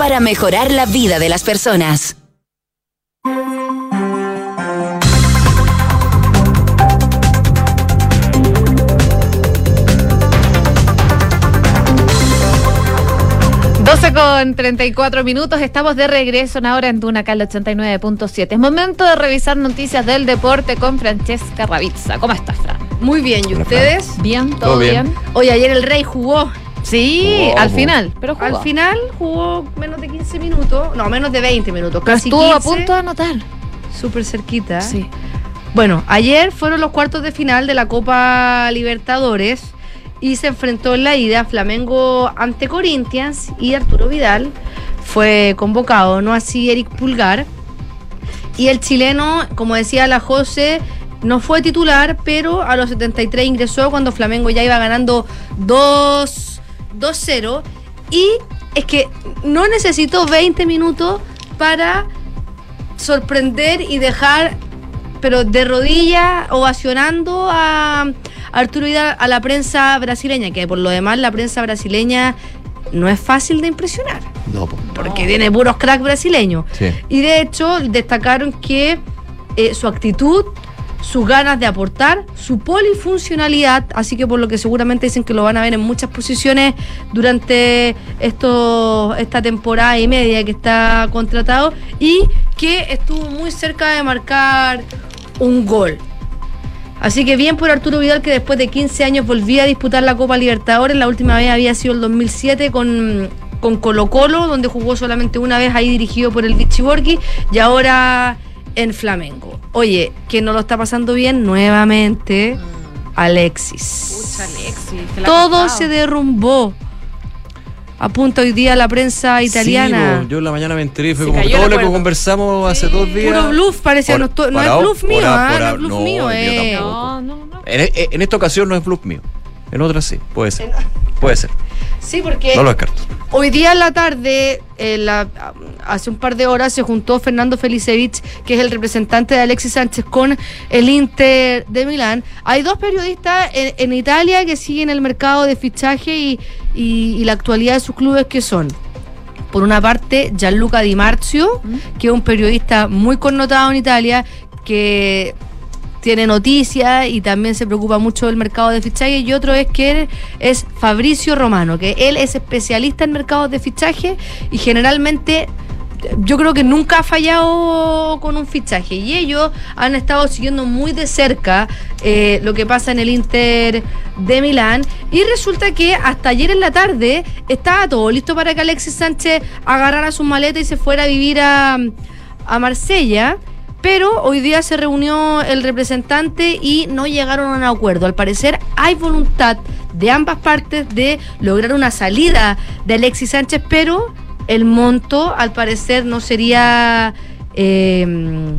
para mejorar la vida de las personas.
Doce con 34 minutos, estamos de regreso en ahora en Duna Cal 89.7. Es momento de revisar noticias del deporte con Francesca Ravizza. ¿Cómo estás, Fran?
Muy bien, ¿y ustedes?
Bien, todo,
Todo bien.
bien.
Hoy ayer el Rey jugó.
Sí,
Jugó,
al final, pero jugó.
Al final jugó menos de 15 minutos, no, menos de 20 minutos,
Pero
casi
estuvo
15,
a punto de anotar.
súper cerquita.
Sí.
Bueno, ayer fueron los cuartos de final de la Copa Libertadores y se enfrentó en la ida Flamengo ante Corinthians y Arturo Vidal fue convocado, no así Eric Pulgar. Y el chileno, como decía la José, no fue titular, pero a los 73 ingresó cuando Flamengo ya iba ganando 2 2-0. Y es que no necesitó 20 minutos para sorprender y dejar, pero de rodillas, ovacionando a Arturo Vidal a la prensa brasileña, que por lo demás la prensa brasileña no es fácil de impresionar,
No, po.
porque tiene puros cracks brasileños.
Sí.
Y de hecho destacaron que eh, su actitud, sus ganas de aportar, su polifuncionalidad, así que por lo que seguramente dicen que lo van a ver en muchas posiciones durante esto, esta temporada y media que está contratado y que estuvo muy cerca de marcar un gol. Así que bien por Arturo Vidal que después de 15 años volvía a disputar la Copa Libertadores. La última vez había sido el 2007 con, con Colo Colo, donde jugó solamente una vez ahí dirigido por el Vichy Borghi y ahora en Flamengo. Oye, que no lo está pasando bien nuevamente, Alexis. Todo se derrumbó. Apunta hoy día la prensa italiana.
Sí, po, yo en la mañana me enteré, fue
Se
como todo lo que conversamos hace dos días.
Puro bluff, parecía.
Por-
no, estoy- no es bluff mío, ah,
por
no es bluff
no,
mío.
yo
eh.
tampoco. En, en esta ocasión no es bluff mío. En otra sí, puede ser. Puede ser.
Sí, porque
No lo descarto.
Hoy día en la tarde, la- hace un par de horas, se juntó Fernando Felicevich, que es el representante de Alexis Sánchez, con el Inter de Milán. Hay dos periodistas en, en Italia que siguen el mercado de fichaje y, y- y la actualidad de sus clubes, que son, por una parte, Gianluca Di Marzio, que es un periodista muy connotado en Italia, que tiene noticias y también se preocupa mucho del mercado de fichaje. Y otro es que es Fabricio Romano, que él es especialista en mercados de fichaje y generalmente yo creo que nunca ha fallado con un fichaje. Y ellos han estado siguiendo muy de cerca eh, lo que pasa en el Inter de Milán. Y resulta que hasta ayer en la tarde estaba todo listo para que Alexis Sánchez agarrara su maleta y se fuera a vivir a, a Marsella. Pero hoy día se reunió el representante y no llegaron a un acuerdo. Al parecer hay voluntad de ambas partes de lograr una salida de Alexis Sánchez, pero el monto al parecer no sería eh,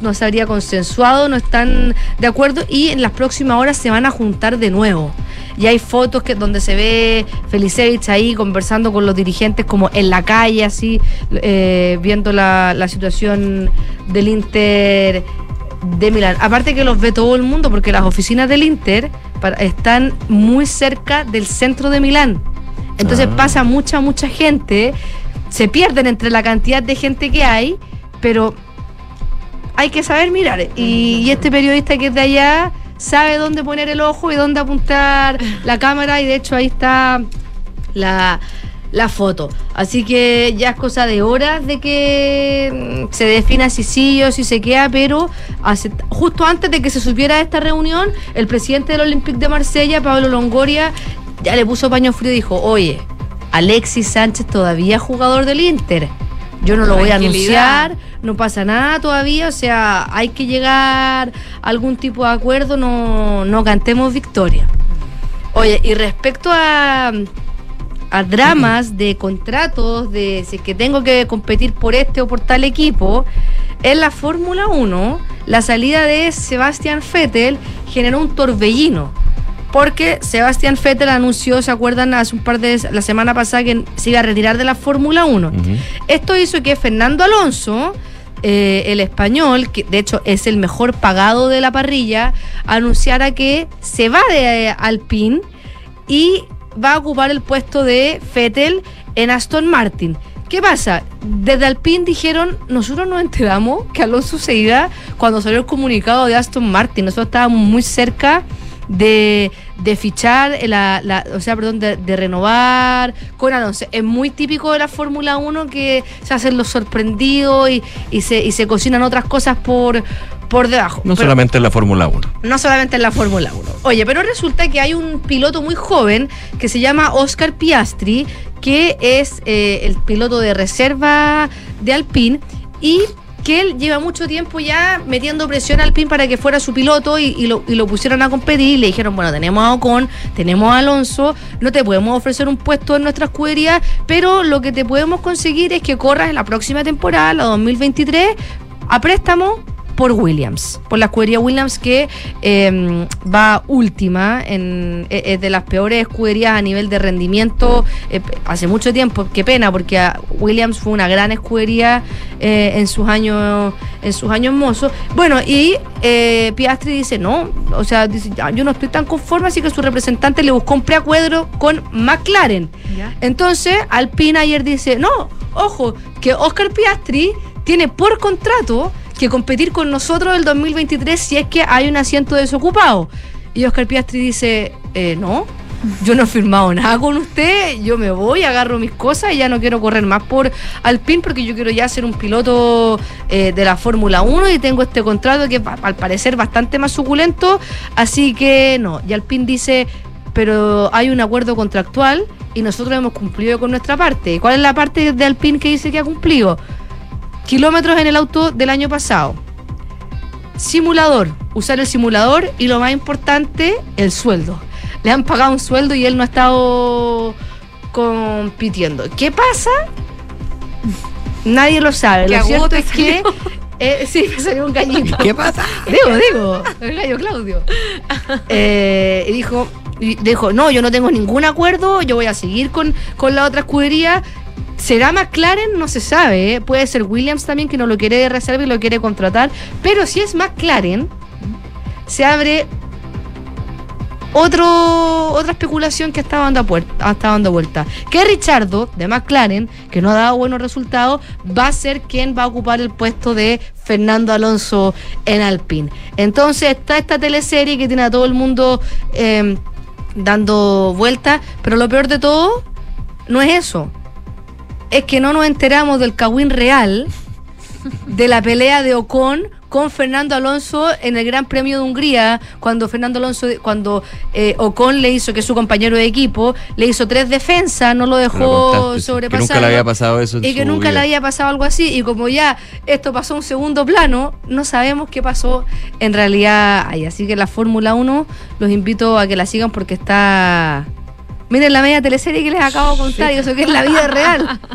no se consensuado, no están de acuerdo y en las próximas horas se van a juntar de nuevo. Y hay fotos que donde se ve Felicevich ahí conversando con los dirigentes como en la calle, así, eh, viendo la, la situación del Inter de Milán. Aparte que los ve todo el mundo porque las oficinas del Inter para- están muy cerca del centro de Milán. Entonces
Ah.
pasa mucha, mucha gente, se pierden entre la cantidad de gente que hay, pero hay que saber mirar. Y, y este periodista que es de allá sabe dónde poner el ojo y dónde apuntar la cámara. Y de hecho ahí está la, la foto. Así que ya es cosa de horas de que mm, se defina si sí o si se queda, pero justo antes de que se supiera esta reunión, el presidente del Olympique de Marsella, Pablo Longoria, ya le puso paño frío y dijo, oye, Alexis Sánchez todavía es jugador del Inter. Yo no lo voy a anunciar, no pasa nada todavía, o sea, hay que llegar a algún tipo de acuerdo, no, no cantemos victoria. Oye, y respecto a, a dramas de contratos, de si es que tengo que competir por este o por tal equipo, en la Fórmula 1, la salida de Sebastian Vettel generó un torbellino. Porque Sebastian Vettel anunció, ¿se acuerdan? Hace un par de la semana pasada que se iba a retirar de la Fórmula 1. Esto hizo que Fernando Alonso, eh, el español, que de hecho es el mejor pagado de la parrilla, anunciara que se va de eh, Alpine y va a ocupar el puesto de Vettel en Aston Martin. ¿Qué pasa? Desde Alpine dijeron, nosotros nos enteramos que Alonso se iba cuando salió el comunicado de Aston Martin. Nosotros estábamos muy cerca de, de fichar, eh, la, la- o sea, perdón, de, de renovar con Alonso. Es muy típico de la Fórmula 1 que se hacen los sorprendidos y, y se, y se cocinan otras cosas por, por debajo.
No
Pero-
solamente en la Fórmula 1.
no solamente en la Fórmula 1. Oye, pero resulta que hay un piloto muy joven que se llama Oscar Piastri, que es eh, el piloto de reserva de Alpine y que él lleva mucho tiempo ya metiendo presión a Alpine para que fuera su piloto y, lo, pusieron a competir le dijeron, bueno, tenemos a Ocon, tenemos a Alonso, no te podemos ofrecer un puesto en nuestra escudería, pero lo que te podemos conseguir es que corras en la próxima temporada, la 2023, a préstamo por Williams, por la escudería Williams que eh, va última, en, es es de las peores escuderías a nivel de rendimiento eh, hace mucho tiempo. Qué pena, porque Williams fue una gran escudería eh, en sus años en sus años mozos. Bueno, y eh, Piastri dice, no, o sea, dice, "Ya, yo no estoy tan conforme, así que su representante le buscó un preacuerdo con McLaren. Entonces, Alpine ayer dice, no, ojo, que Oscar Piastri tiene por contrato que competir con nosotros el 2023 si es que hay un asiento desocupado. Y Oscar Piastri dice, eh, no, yo no he firmado nada con usted, yo me voy, agarro mis cosas y ya no quiero correr más por Alpine porque yo quiero ya ser un piloto eh, de la Fórmula 1 y tengo este contrato que al parecer bastante más suculento, así que no. Y Alpine dice, pero hay un acuerdo contractual y nosotros hemos cumplido con nuestra parte. ¿Y ¿Cuál es la parte de Alpine que dice que ha cumplido? Kilómetros en el auto del año pasado. Simulador, usar el simulador y lo más importante, el sueldo. Le han pagado un sueldo y él no ha estado compitiendo. ¿Qué pasa? Nadie lo sabe. Lo cierto es que. eh, sí, me salió un gallito.
¿Qué pasa?
Digo, digo, el gallo Claudio. Eh, y dijo, dijo, no, yo no tengo ningún acuerdo, yo voy a seguir con, con la otra escudería. ¿Será McLaren? No se sabe. ¿eh? Puede ser Williams también, que no lo quiere de reserva y lo quiere contratar. Pero si es McLaren, se abre otro, otra especulación que está dando, a puer- está dando vuelta. Que Richardo, de McLaren, que no ha dado buenos resultados, va a ser quien va a ocupar el puesto de Fernando Alonso en Alpine. Entonces está esta teleserie que tiene a todo el mundo eh, dando vueltas, pero lo peor de todo no es eso. Es que no nos enteramos del cagüín real de la pelea de Ocon con Fernando Alonso en el Gran Premio de Hungría, cuando Fernando Alonso, cuando eh, Ocon le hizo, que es su compañero de equipo, le hizo tres defensas, no lo dejó sobrepasar.
Que nunca le había pasado eso en
Y que nunca le había pasado algo así. Y como ya esto pasó a un segundo plano, no sabemos qué pasó en realidad ahí. Así que la Fórmula 1 los invito a que la sigan porque está. Miren la media teleserie que les acabo de contar eso que es la vida real.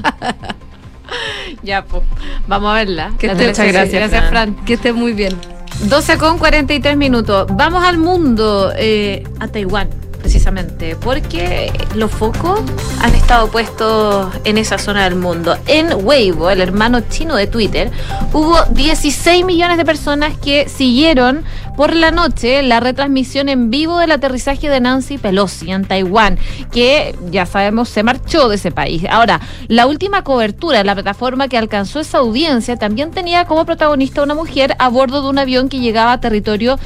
Ya, pues, vamos a verla.
Que muchas gracias,
Gracias,
Fran.
Fran.
Que esté muy bien.
12 con 43 minutos. Vamos al mundo, eh, a Taiwán, precisamente, porque los focos han estado puestos en esa zona del mundo. En Weibo, el hermano chino de Twitter, hubo 16 millones de personas que siguieron por la noche la retransmisión en vivo del aterrizaje de Nancy Pelosi en Taiwán, que ya sabemos se marchó de ese país. Ahora, la última cobertura de la plataforma que alcanzó esa audiencia también tenía como protagonista una mujer a bordo de un avión que llegaba a territorio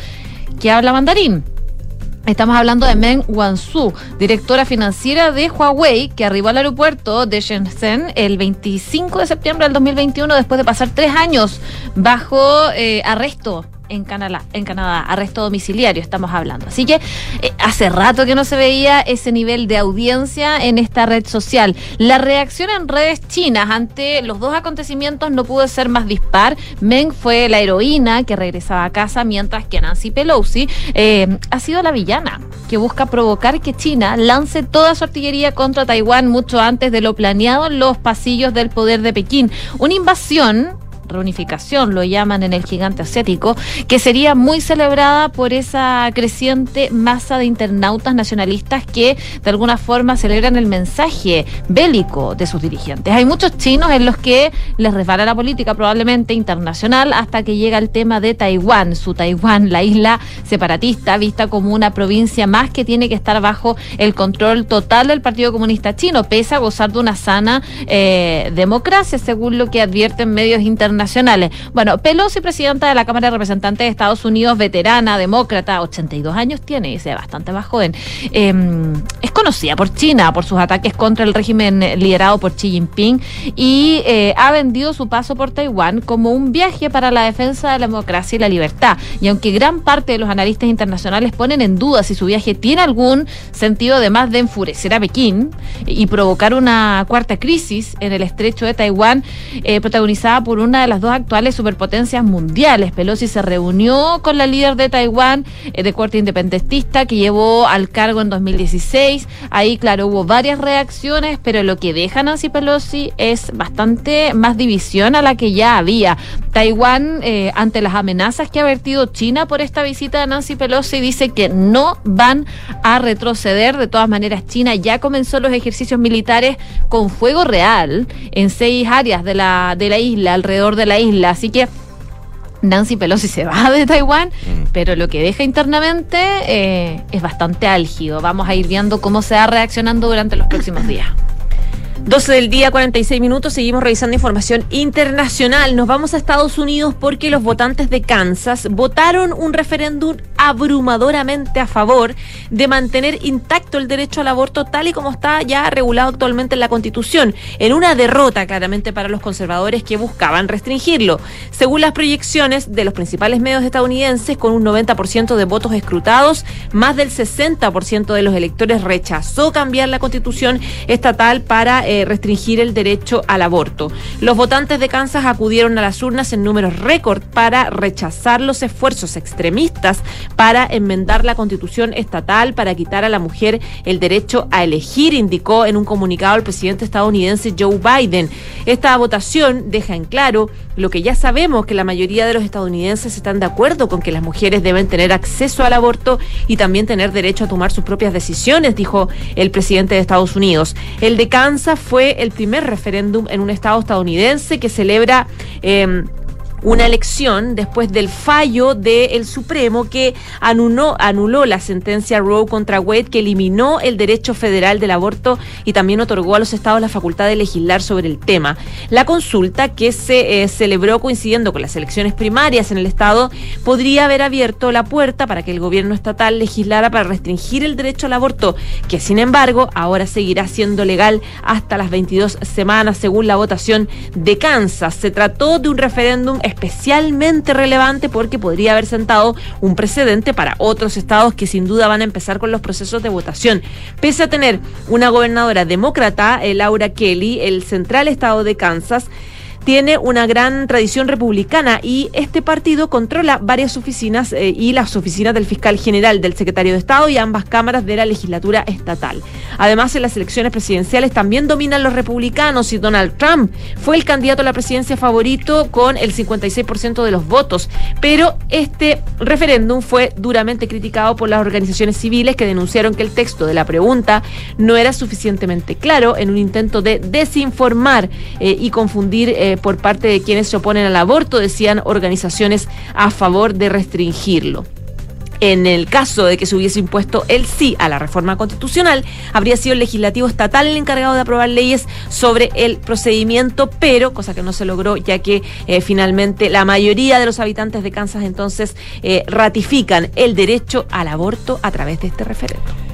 que habla mandarín. Estamos hablando de Meng Wanzhou, directora financiera de Huawei, que arribó al aeropuerto de Shenzhen el 25 de septiembre del 2021 después de pasar tres años bajo eh, arresto en Canadá, en Canadá, arresto domiciliario estamos hablando. Así que eh, hace rato que no se veía ese nivel de audiencia en esta red social. La reacción en redes chinas ante los dos acontecimientos no pudo ser más dispar. Meng fue la heroína que regresaba a casa, mientras que Nancy Pelosi eh, ha sido la villana que busca provocar que China lance toda su artillería contra Taiwán mucho antes de lo planeado en los pasillos del poder de Pekín. Una invasión reunificación, lo llaman en el gigante asiático, que sería muy celebrada por esa creciente masa de internautas nacionalistas que de alguna forma celebran el mensaje bélico de sus dirigentes. Hay muchos chinos en los que les resbala la política probablemente internacional hasta que llega el tema de Taiwán, su Taiwán, la isla separatista, vista como una provincia más que tiene que estar bajo el control total del Partido Comunista Chino, pese a gozar de una sana eh, democracia, según lo que advierten medios internacionales nacionales. Bueno, Pelosi, presidenta de la Cámara de Representantes de Estados Unidos, veterana, demócrata, 82 años tiene, y bastante más joven, eh, es conocida por China por sus ataques contra el régimen liderado por Xi Jinping y eh, ha vendido su paso por Taiwán como un viaje para la defensa de la democracia y la libertad. Y aunque gran parte de los analistas internacionales ponen en duda si su viaje tiene algún sentido además de enfurecer a Pekín y provocar una cuarta crisis en el estrecho de Taiwán, eh, protagonizada por una de las dos actuales superpotencias mundiales. Pelosi se reunió con la líder de Taiwán eh, de corte independentista que llevó al cargo en 2016. Ahí, claro, hubo varias reacciones, pero lo que deja Nancy Pelosi es bastante más división a la que ya había. Taiwán, eh, ante las amenazas que ha vertido China por esta visita de Nancy Pelosi, dice que no van a retroceder. De todas maneras, China ya comenzó los ejercicios militares con fuego real en seis áreas de la, de la isla, alrededor de la isla. Así que Nancy Pelosi se va de Taiwán, pero lo que deja internamente eh, es bastante álgido. Vamos a ir viendo cómo se va reaccionando durante los próximos días.
12 del día, 46 minutos, seguimos revisando información internacional. Nos vamos a Estados Unidos porque los votantes de Kansas votaron un referéndum abrumadoramente a favor de mantener intacto el derecho al aborto tal y como está ya regulado actualmente en la Constitución, en una derrota claramente para los conservadores que buscaban restringirlo. Según las proyecciones de los principales medios estadounidenses, con un 90% de votos escrutados, más del 60% de los electores rechazó cambiar la Constitución estatal para eh, restringir el derecho al aborto. Los votantes de Kansas acudieron a las urnas en números récord para rechazar los esfuerzos extremistas para enmendar la constitución estatal para quitar a la mujer el derecho a elegir, indicó en un comunicado el presidente estadounidense Joe Biden. Esta votación deja en claro lo que ya sabemos, que la mayoría de los estadounidenses están de acuerdo con que las mujeres deben tener acceso al aborto y también tener derecho a tomar sus propias decisiones, dijo el presidente de Estados Unidos. El de Kansas fue el primer referéndum en un estado estadounidense que celebra... Eh, una elección después del fallo del Supremo que anuló, anuló la sentencia Roe contra Wade que eliminó el derecho federal del aborto y también otorgó a los estados la facultad de legislar sobre el tema. La consulta que se eh, celebró coincidiendo con las elecciones primarias en el estado podría haber abierto la puerta para que el gobierno estatal legislara para restringir el derecho al aborto, que sin embargo ahora seguirá siendo legal hasta las 22 semanas según la votación de Kansas. Se trató de un referéndum especialmente relevante porque podría haber sentado un precedente para otros estados que sin duda van a empezar con los procesos de votación. Pese a tener una gobernadora demócrata, eh, Laura Kelly, el central estado de Kansas, tiene una gran tradición republicana y este partido controla varias oficinas eh, y las oficinas del fiscal general, del secretario de Estado y ambas cámaras de la legislatura estatal. Además, en las elecciones presidenciales también dominan los republicanos y Donald Trump fue el candidato a la presidencia favorito con el 56% de los votos, pero este referéndum fue duramente criticado por las organizaciones civiles que denunciaron que el texto de la pregunta no era suficientemente claro en un intento de desinformar eh, y confundir eh, por parte de quienes se oponen al aborto, decían organizaciones a favor de restringirlo. En el caso de que se hubiese impuesto el sí a la reforma constitucional, habría sido el legislativo estatal el encargado de aprobar leyes sobre el procedimiento, pero cosa que no se logró, ya que eh, finalmente la mayoría de los habitantes de Kansas entonces eh, ratifican el derecho al aborto a través de este referendo.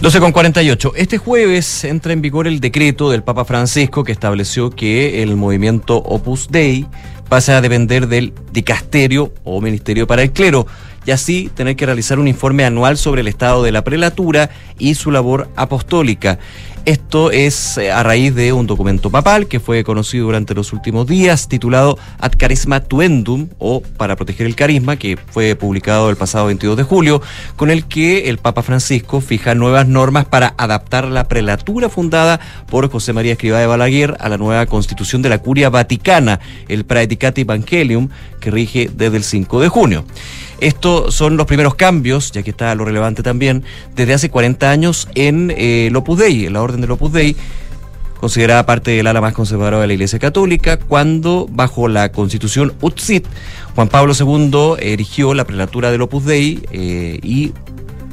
12 con 48. Este jueves entra en vigor el decreto del Papa Francisco que estableció que el movimiento Opus Dei pasa a depender del dicasterio o ministerio para el clero y así tener que realizar un informe anual sobre el estado de la prelatura y su labor apostólica. Esto es eh, a raíz de un documento papal que fue conocido durante los últimos días, titulado Ad Charisma Tuendum, o Para proteger el carisma, que fue publicado el pasado 22 de julio, con el que el Papa Francisco fija nuevas normas para adaptar la prelatura fundada por José María Escrivá de Balaguer a la nueva constitución de la Curia Vaticana, el Praedicate Evangelium, que rige desde el 5 de junio. Estos son los primeros cambios, ya que está lo relevante también, desde hace 40 años en eh, el Opus la orden del Opus Dei, considerada parte del ala más conservadora de la Iglesia Católica, cuando bajo la constitución UTSIT, Juan Pablo II erigió la prelatura del Opus Dei eh, y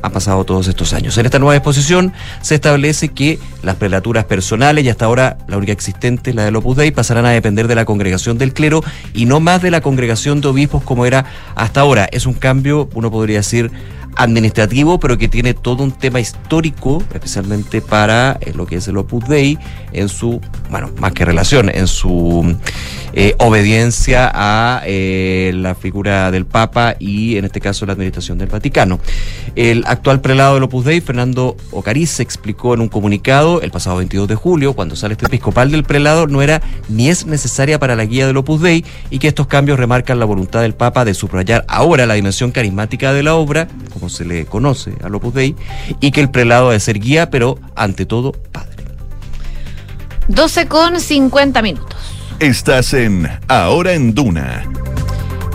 han pasado todos estos años. En esta nueva disposición se establece que las prelaturas personales, y hasta ahora la única existente, la del Opus Dei, pasarán a depender de la congregación del clero y no más de la congregación de obispos como era hasta ahora. Es un cambio, uno podría decir, administrativo, pero que tiene todo un tema histórico, especialmente para eh, lo que es el Opus Dei, en su, bueno, más que relación, en su eh, obediencia a eh, la figura del Papa y en este caso la administración del Vaticano. El actual prelado del Opus Dei, Fernando Ocariz, explicó en un comunicado el pasado 22 de julio, cuando sale este episcopal del prelado, no era ni es necesaria para la guía del Opus Dei y que estos cambios remarcan la voluntad del Papa de subrayar ahora la dimensión carismática de la obra, como se le conoce al Opus Dei, y que el prelado ha de ser guía, pero ante todo padre.
12 con 50 minutos.
Estás en Ahora en Duna.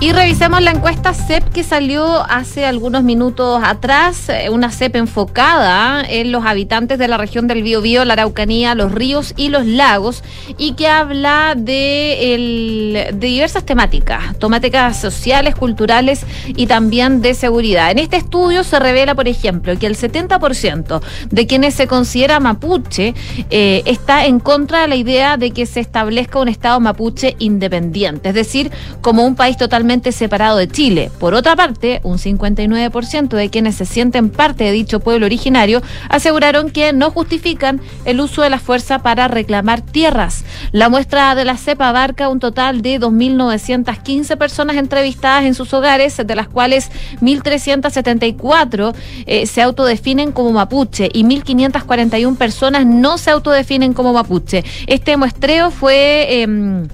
Y revisemos la encuesta CEP que salió hace algunos minutos atrás, eh, una CEP enfocada en los habitantes de la región del Biobío, la Araucanía, los ríos y los lagos, y que habla de diversas temáticas, temáticas sociales, culturales y también de seguridad. En este estudio se revela, por ejemplo, que el 70% de quienes se considera mapuche eh, está en contra de la idea de que se establezca un Estado mapuche independiente, es decir, como un país totalmente separado de Chile. Por otra parte, un 59% de quienes se sienten parte de dicho pueblo originario aseguraron que no justifican el uso de la fuerza para reclamar tierras. La muestra de la CEPA abarca un total de 2.915 personas entrevistadas en sus hogares, de las cuales 1.374 eh, se autodefinen como mapuche y 1.541 personas no se autodefinen como mapuche. Este muestreo fue... em,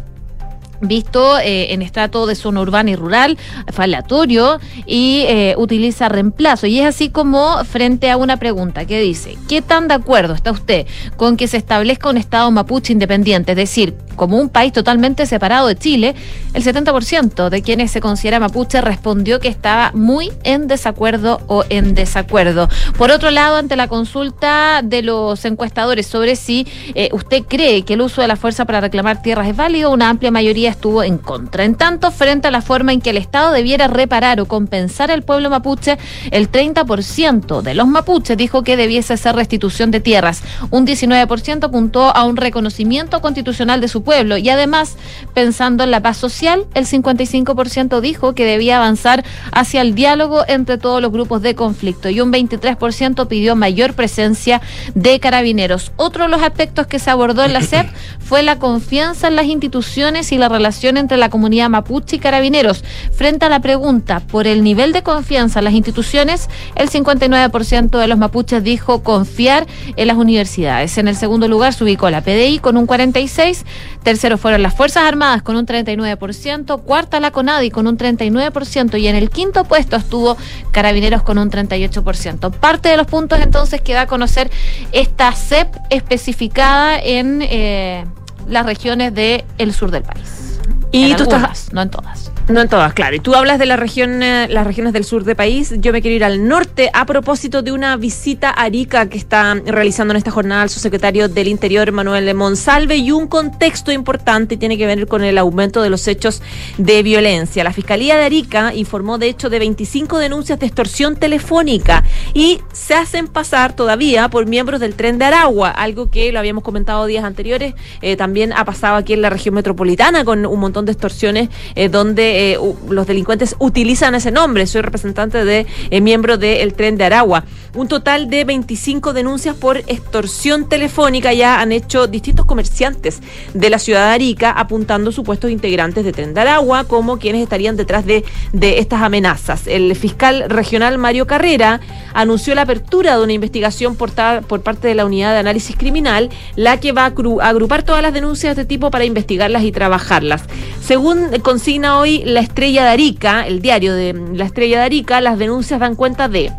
visto eh, en estrato de zona urbana y rural, fue aleatorio y eh, utiliza reemplazo. Y es así como frente a una pregunta que dice, ¿qué tan de acuerdo está usted con que se establezca un Estado mapuche independiente? Es decir, como un país totalmente separado de Chile, el 70% de quienes se considera mapuche respondió que estaba muy en desacuerdo o en desacuerdo. Por otro lado, ante la consulta de los encuestadores sobre si eh, usted cree que el uso de la fuerza para reclamar tierras es válido, una amplia mayoría estuvo en contra. En tanto, frente a la forma en que el Estado debiera reparar o compensar al pueblo mapuche, el 30% de los mapuches dijo que debiese ser restitución de tierras. Un 19% apuntó a un reconocimiento constitucional de su pueblo y además, pensando en la paz social, el 55% dijo que debía avanzar hacia el diálogo entre todos los grupos de conflicto y un 23% pidió mayor presencia de carabineros. Otro de los aspectos que se abordó en la CEP fue la confianza en las instituciones y la relación entre la comunidad mapuche y carabineros. Frente a la pregunta por el nivel de confianza en las instituciones, el 59% de los mapuches dijo confiar en las universidades. En el segundo lugar se ubicó la PDI con un 46%, tercero fueron las Fuerzas Armadas con un 39%, cuarta la CONADI con un 39% y en el quinto puesto estuvo Carabineros con un 38%. Parte de los puntos entonces que da a conocer esta CEP especificada en eh, las regiones del sur del país.
Y
En
tú estás-
algunas, no en todas.
No en todas, claro. Y tú hablas de la región, eh, las regiones del sur del país. Yo me quiero ir al norte a propósito de una visita a Arica que está realizando en esta jornada el subsecretario del Interior, Manuel Monsalve, y un contexto importante tiene que ver con el aumento de los hechos de violencia. La Fiscalía de Arica informó, de hecho, de 25 denuncias de extorsión telefónica y se hacen pasar todavía por miembros del tren de Aragua, algo que lo habíamos comentado días anteriores. eh, también ha pasado aquí en la región metropolitana con un montón de extorsiones eh, donde eh, los delincuentes utilizan ese nombre. Soy representante de eh, miembro del tren de Aragua. Un total de 25 denuncias por extorsión telefónica ya han hecho distintos comerciantes de la ciudad de Arica apuntando supuestos integrantes de Tren de Aragua como quienes estarían detrás de, de estas amenazas. El fiscal regional Mario Carrera anunció la apertura de una investigación por, por parte de la unidad de análisis criminal, la que va a a agrupar todas las denuncias de este tipo para investigarlas y trabajarlas. Según consigna hoy la Estrella de Arica, el diario de la Estrella de Arica, las denuncias dan cuenta de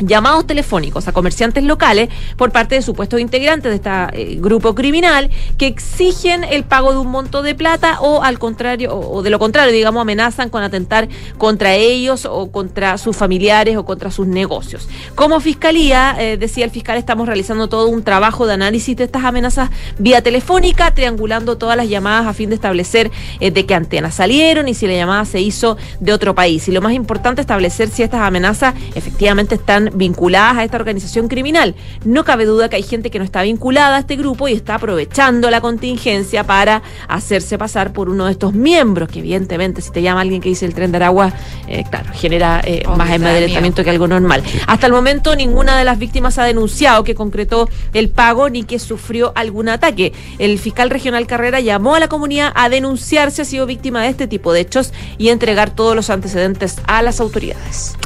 llamados telefónicos a comerciantes locales por parte de supuestos integrantes de este grupo criminal que exigen el pago de un monto de plata o al contrario o, de lo contrario digamos amenazan con atentar contra ellos o contra sus familiares o contra sus negocios. Como fiscalía eh, decía el fiscal estamos realizando todo un trabajo de análisis de estas amenazas vía telefónica triangulando todas las llamadas a fin de establecer eh, de qué antenas salieron y si la llamada se hizo de otro país. Y lo más importante establecer si estas amenazas efectivamente están vinculadas a esta organización criminal. No cabe duda que hay gente que no está vinculada a este grupo y está aprovechando la contingencia para hacerse pasar por uno de estos miembros, que evidentemente si te llama alguien que dice el tren de Aragua, eh, claro, genera eh,
Oh,
más amedrentamiento que algo normal. Hasta el momento ninguna de las víctimas ha denunciado que concretó el pago ni que sufrió algún ataque. El fiscal regional Carrera llamó a la comunidad a denunciar si ha sido víctima de este tipo de hechos y entregar todos los antecedentes a las autoridades.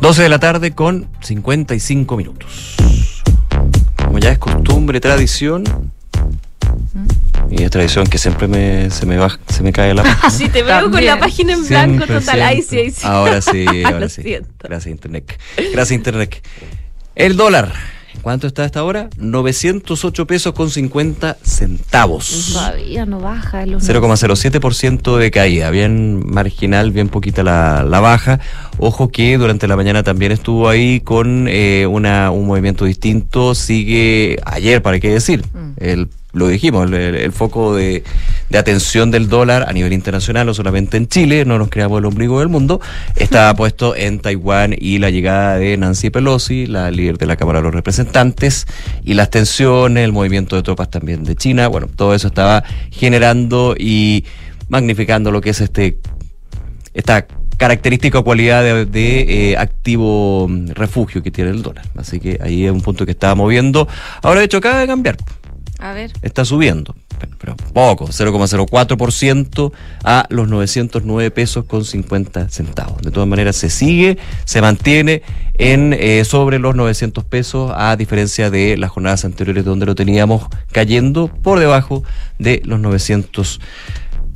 12 de la tarde con 55 minutos. Como ya es costumbre, tradición. Y es tradición que siempre me, se, me baja, se me cae la página.
Sí, te veo con la página en blanco
Siempre,
total. Ahí sí, ahí sí.
Ahora sí, ahora
Lo
sí.
siento.
Gracias, Internet. Gracias, Internet. El dólar. ¿Cuánto está hasta ahora? 908 pesos con 50 centavos.
Todavía no baja. Los
0,07% de caída, bien marginal, bien poquita la, la baja. Ojo que durante la mañana también estuvo ahí con eh, una, un movimiento distinto. Sigue ayer, para qué decir, el, lo dijimos, el, foco de, de atención del dólar a nivel internacional, no solamente en Chile, no nos creamos el ombligo del mundo, estaba puesto en Taiwán y la llegada de Nancy Pelosi, la líder de la Cámara de los Representantes, y las tensiones, el movimiento de tropas también de China, bueno, todo eso estaba generando y magnificando lo que es este esta característica o cualidad de, de, eh, activo mm, refugio que tiene el dólar. Así que ahí es un punto que estaba moviendo. Ahora, de hecho, acaba de cambiar.
A ver.
Está subiendo, pero, poco, 0,04% a los 909 pesos con 50 centavos. De todas maneras, se sigue, se mantiene en eh, sobre los 900 pesos, a diferencia de las jornadas anteriores donde lo teníamos cayendo por debajo de los 900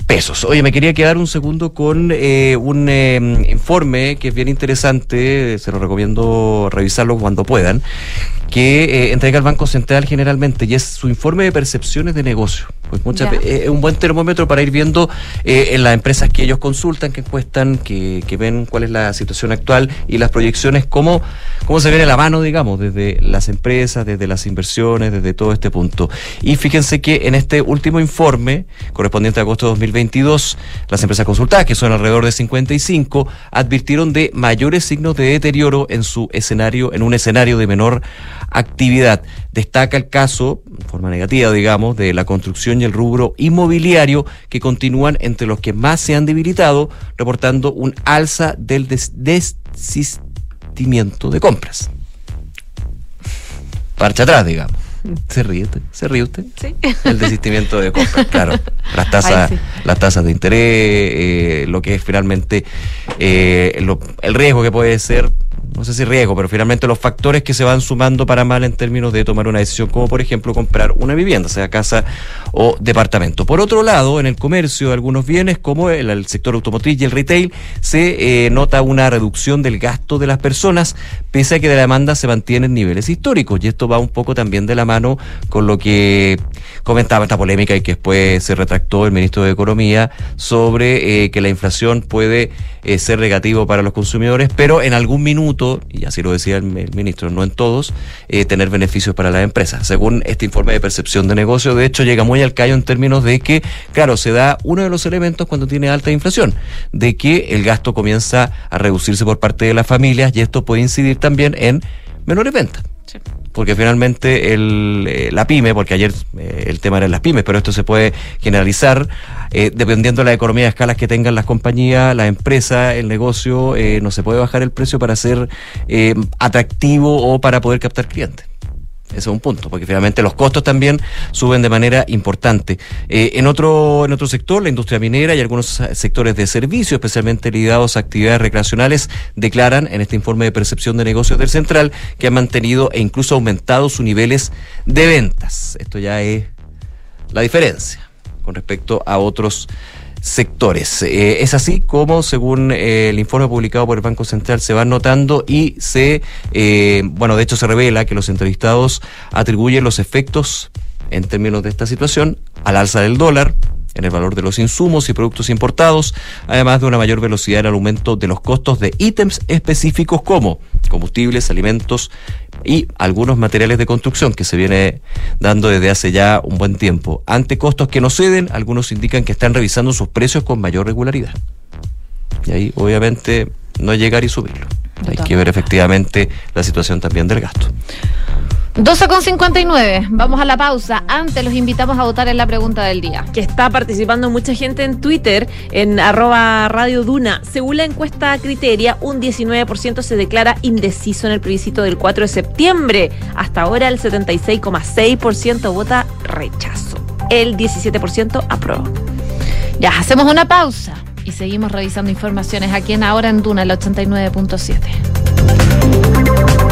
pesos. Oye, me quería quedar un segundo con eh, un eh, informe que es bien interesante, se lo recomiendo revisarlo cuando puedan, que eh, entrega el Banco Central generalmente y es su informe de percepciones de negocio. Pues muchas
Ya.
ve- eh, es un buen termómetro para ir viendo eh, en las empresas que ellos consultan, que encuestan, que, que ven cuál es la situación actual y las proyecciones, cómo, cómo se viene la mano, digamos, desde las empresas, desde las inversiones, desde todo este punto. Y fíjense que en este último informe, correspondiente a agosto de 2022, las empresas consultadas, que son alrededor de 55, advirtieron de mayores signos de deterioro en su escenario, en un escenario de menor actividad. Destaca el caso, en forma negativa, digamos, de la construcción y el rubro inmobiliario, que continúan entre los que más se han debilitado, reportando un alza del des- desistimiento de compras. Marcha atrás, digamos. ¿Se ríe usted? ¿Se ríe usted?
Sí.
El desistimiento de compras, claro. Las tasas,
sí.
las tasas de interés, eh, lo que es finalmente eh, lo- el riesgo que puede ser no sé si riesgo, pero finalmente los factores que se van sumando para mal en términos de tomar una decisión, como por ejemplo comprar una vivienda, sea casa o departamento. Por otro lado, en el comercio de algunos bienes, como el, sector automotriz y el retail, se eh, nota una reducción del gasto de las personas, pese a que de la demanda se mantiene en niveles históricos. Y esto va un poco también de la mano con lo que comentaba esta polémica y que después se retractó el ministro de Economía sobre eh, que la inflación puede eh, ser negativo para los consumidores, pero en algún minuto, y así lo decía el, ministro, no en todos, eh, tener beneficios para las empresas. Según este informe de percepción de negocio, de hecho llega muy al callo en términos de que, claro, se da uno de los elementos cuando tiene alta inflación, de que el gasto comienza a reducirse por parte de las familias y esto puede incidir también en menores ventas porque finalmente el, eh, la pyme, porque ayer eh, el tema era las pymes, pero esto se puede generalizar eh, dependiendo de la economía de escalas que tengan las compañías, la empresa, el negocio, no se puede bajar el precio para ser atractivo o para poder captar clientes. Ese es un punto, porque finalmente los costos también suben de manera importante. Eh, en otro en otro sector, la industria minera y algunos sectores de servicio, especialmente ligados a actividades recreacionales, declaran en este informe de percepción de negocios del Central que han mantenido e incluso aumentado sus niveles de ventas. Esto ya es la diferencia con respecto a otros sectores. Eh, es así como, según eh, el informe publicado por el Banco Central, se van notando y se, eh, bueno, de hecho se revela que los entrevistados atribuyen los efectos en términos de esta situación al alza del dólar, en el valor de los insumos y productos importados, además de una mayor velocidad en el aumento de los costos de ítems específicos como combustibles, alimentos y algunos materiales de construcción que se viene dando desde hace ya un buen tiempo. Ante costos que no ceden, algunos indican que están revisando sus precios con mayor regularidad. Y ahí obviamente no llegar y subirlo. Hay que ver efectivamente la situación también del gasto.
12 con 59. Vamos a la pausa. Antes los invitamos a votar en la pregunta del día.
que está participando mucha gente en Twitter, en arroba Radio Duna. Según la encuesta Criteria, un 19% se declara indeciso en el plebiscito del 4 de septiembre. Hasta ahora el 76,6% vota rechazo. El 17% aprueba.
Ya, hacemos una pausa y seguimos revisando informaciones aquí en Ahora en Duna, el 89.7.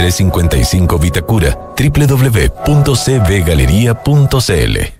4355 Vitacura, www.cbgalería.cl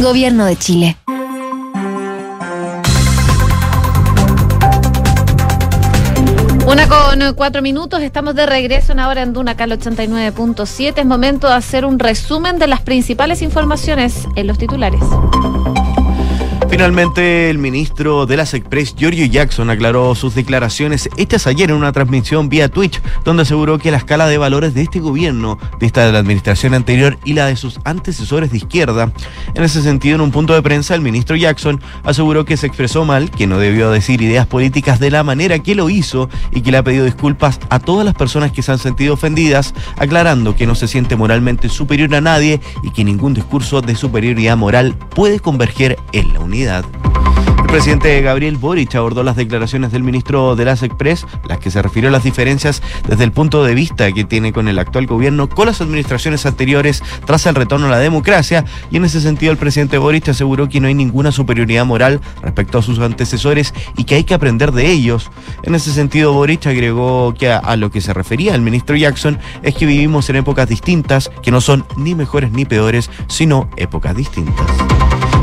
Gobierno de Chile.
Una con cuatro minutos, estamos de regreso en ahora en Duna Cal 89.7. Es momento de hacer un resumen de las principales informaciones en los titulares.
Finalmente, el ministro de las Express, Giorgio Jackson, aclaró sus declaraciones hechas ayer en una transmisión vía Twitch, donde aseguró que la escala de valores de este gobierno, de esta de la administración anterior y la de sus antecesores de izquierda. En ese sentido, en un punto de prensa, el ministro Jackson aseguró que se expresó mal, que no debió decir ideas políticas de la manera que lo hizo y que le ha pedido disculpas a todas las personas que se han sentido ofendidas, aclarando que no se siente moralmente superior a nadie y que ningún discurso de superioridad moral puede converger en la unidad. El presidente Gabriel Boric abordó las declaraciones del ministro de las Express, las que se refirió a las diferencias desde el punto de vista que tiene con el actual gobierno, con las administraciones anteriores tras el retorno a la democracia, y en ese sentido el presidente Boric aseguró que no hay ninguna superioridad moral respecto a sus antecesores y que hay que aprender de ellos. En ese sentido Boric agregó que a, a lo que se refería el ministro Jackson es que vivimos en épocas distintas, que no son ni mejores ni peores, sino épocas distintas.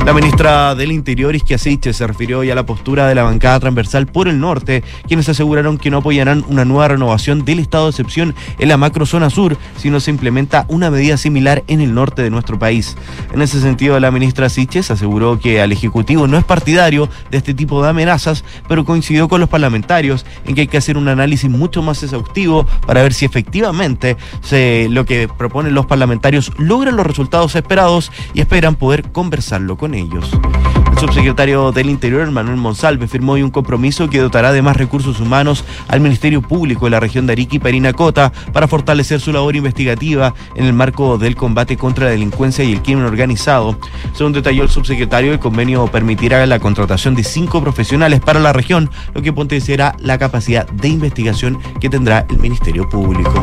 La ministra del Interior, Isquia Siche, se refirió hoy a la postura de la bancada transversal por el norte, quienes aseguraron que no apoyarán una nueva renovación del estado de excepción en la macrozona sur, si no se implementa una medida similar en el norte de nuestro país. En ese sentido, la ministra Siches aseguró que al Ejecutivo no es partidario de este tipo de amenazas, pero coincidió con los parlamentarios en que hay que hacer un análisis mucho más exhaustivo para ver si efectivamente se, lo que proponen los parlamentarios logra los resultados esperados y esperan poder conversarlo con ellos. El subsecretario del Interior, Manuel Monsalve, firmó hoy un compromiso que dotará de más recursos humanos al Ministerio Público de la región de Arica y Parinacota para fortalecer su labor investigativa en el marco del combate contra la delincuencia y el crimen organizado. Según detalló el subsecretario, el convenio permitirá la contratación de cinco profesionales para la región, lo que potenciará la capacidad de investigación que tendrá el Ministerio Público.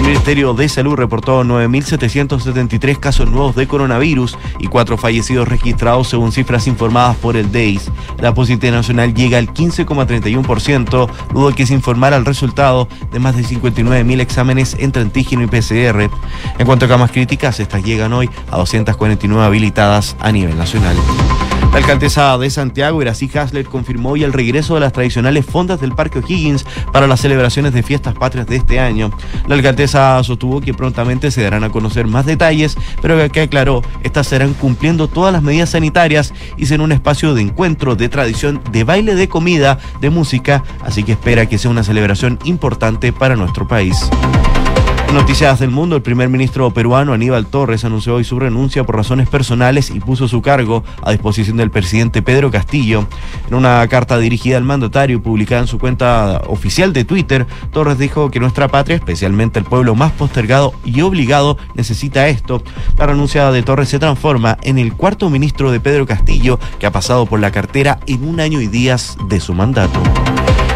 El Ministerio de Salud reportó 9.773 casos nuevos de coronavirus y cuatro fallecidos registrados según cifras informadas por el DEIS. La positividad nacional llega al 15,31%, luego que se informara el resultado de más de 59.000 exámenes entre antígeno y PCR. En cuanto a camas críticas, estas llegan hoy a 249 habilitadas a nivel nacional. La alcaldesa de Santiago, Iracy Hasler, confirmó hoy el regreso de las tradicionales fondas del Parque O'Higgins para las celebraciones de fiestas patrias de este año. La alcaldesa sostuvo que prontamente se darán a conocer más detalles, pero que aclaró, estas serán cumpliendo todas las medidas sanitarias y será un espacio de encuentro, de tradición, de baile, de comida, de música, así que espera que sea una celebración importante para nuestro país. Noticias del Mundo, el primer ministro peruano Aníbal Torres anunció hoy su renuncia por razones personales y puso su cargo a disposición del presidente Pedro Castillo. En una carta dirigida al mandatario y publicada en su cuenta oficial de Twitter, Torres dijo que nuestra patria, especialmente el pueblo más postergado y obligado, necesita esto. La renuncia de Torres se transforma en el cuarto ministro de Pedro Castillo que ha pasado por la cartera en un año y días de su mandato.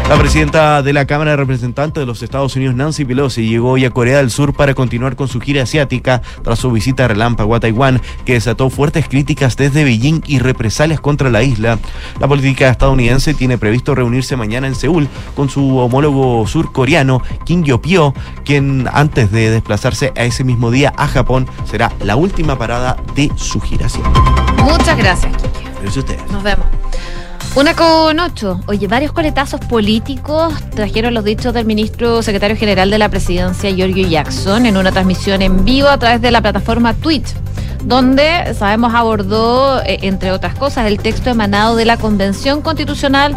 La presidenta de la Cámara de Representantes de los Estados Unidos, Nancy Pelosi, llegó hoy a Corea del Sur para continuar con su gira asiática tras su visita relámpago a Taiwán, que desató fuertes críticas desde Beijing y represalias contra la isla. La política estadounidense tiene previsto reunirse mañana en Seúl con su homólogo surcoreano, Kim Yo-pyo, quien antes de desplazarse a ese mismo día a Japón será la última parada de su gira asiática.
Muchas gracias, Kike.
Gracias a ustedes.
Nos vemos. Una con ocho. Oye, varios coletazos políticos trajeron los dichos del ministro secretario general de la presidencia, Giorgio Jackson, en una transmisión en vivo a través de la plataforma Twitch donde sabemos abordó, eh, entre otras cosas, el texto emanado de la Convención Constitucional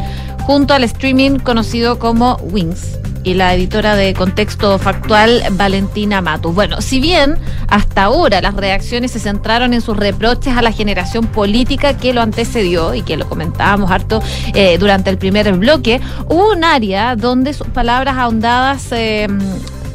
junto al streaming conocido como Wings y la editora de Contexto Factual, Valentina Matus. Bueno, si bien hasta ahora las reacciones se centraron en sus reproches a la generación política que lo antecedió y que lo comentábamos harto eh, durante el primer bloque, hubo un área donde sus palabras ahondadas... Eh,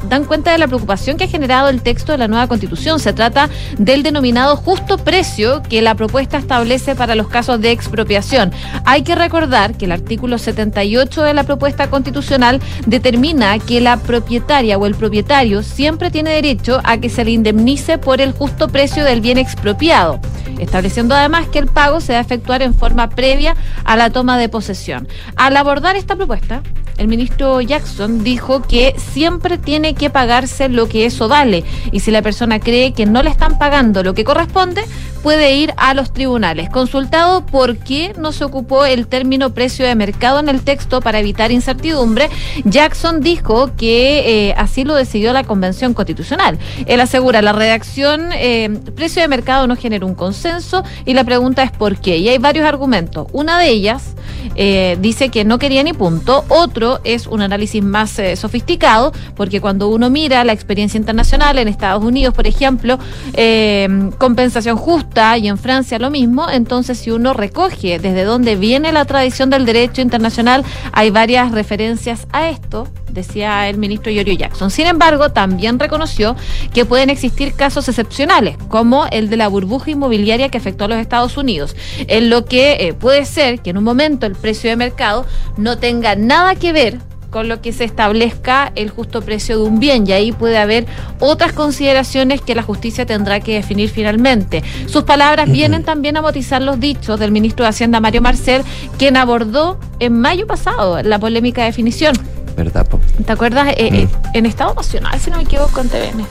dan cuenta de la preocupación que ha generado el texto de la nueva constitución. Se trata del denominado justo precio que la propuesta establece para los casos de expropiación. Hay que recordar que el artículo 78 de la propuesta constitucional determina que la propietaria o el propietario siempre tiene derecho a que se le indemnice por el justo precio del bien expropiado estableciendo además que el pago se va a efectuar en forma previa a la toma de posesión. Al abordar esta propuesta, el ministro Jackson dijo que siempre tiene que pagarse lo que eso vale y si la persona cree que no le están pagando lo que corresponde, puede ir a los tribunales. Consultado por qué no se ocupó el término precio de mercado en el texto para evitar incertidumbre, Jackson dijo que eh, así lo decidió la Convención Constitucional. Él asegura la redacción eh, precio de mercado no genera un consenso y la pregunta es por qué. Y hay varios argumentos. Una de ellas eh, dice que no quería ni punto. Otro es un análisis más sofisticado, porque cuando uno mira la experiencia internacional en Estados Unidos, por ejemplo, eh, compensación justa y en Francia lo mismo, entonces si uno recoge desde dónde viene la tradición del derecho internacional, hay varias referencias a esto decía el ministro Yorio Jackson. Sin embargo, también reconoció que pueden existir casos excepcionales, como el de la burbuja inmobiliaria que afectó a los Estados Unidos, en lo que eh, puede ser que en un momento el precio de mercado no tenga nada que ver con lo que se establezca el justo precio de un bien y ahí puede haber otras consideraciones que la justicia tendrá que definir finalmente. Sus palabras vienen también a motizar los dichos del ministro de Hacienda Mario Marcel, quien abordó en mayo pasado la polémica definición
¿verdad?
¿Te acuerdas? Eh, eh, en Estado Nacional, si no me equivoco, en TVN.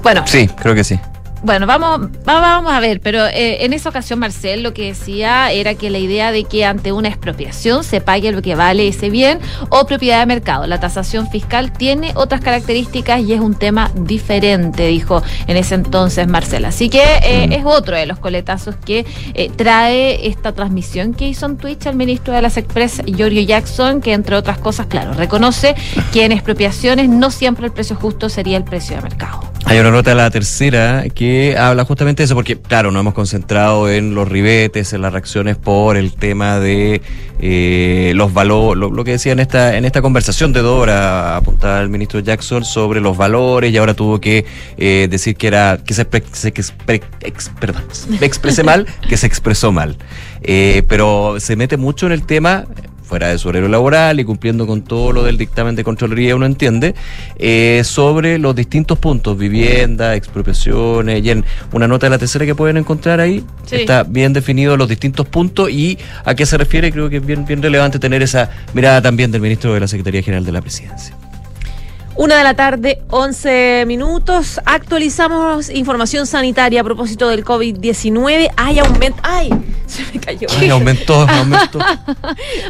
Bueno.
Sí, creo que sí.
Bueno, vamos, vamos a ver, pero eh, en esa ocasión Marcel lo que decía era que la idea de que ante una expropiación se pague lo que vale ese bien o propiedad de mercado. La tasación fiscal tiene otras características y es un tema diferente, dijo en ese entonces Marcel. Así que eh, es otro de los coletazos que eh, trae esta transmisión que hizo en Twitch el ministro de las Express, Giorgio Jackson, que entre otras cosas, claro, reconoce que en expropiaciones no siempre el precio justo sería el precio de mercado.
Hay una nota, la tercera, que habla justamente de eso, porque, claro, nos hemos concentrado en los ribetes, en las reacciones por el tema de eh, los valores, lo, que decía en esta, en esta conversación de Dora, apuntaba el ministro Jackson sobre los valores y ahora tuvo que eh, decir que era que se, se que ex, perdón, expresé mal, que se expresó mal. Eh, pero se mete mucho en el tema fuera de su horario laboral y cumpliendo con todo lo del dictamen de Contraloría, uno entiende, eh, sobre los distintos puntos, vivienda, expropiaciones, y en una nota de la tercera que pueden encontrar ahí, está bien definido los distintos puntos y a qué se refiere, creo que es bien, bien relevante tener esa mirada también del ministro de la Secretaría General de la Presidencia.
Una de la tarde, 11 minutos. Actualizamos información sanitaria a propósito del COVID-19. Hay aumento. ¡Ay! Se me cayó.
Ay, aumentó, aumentó.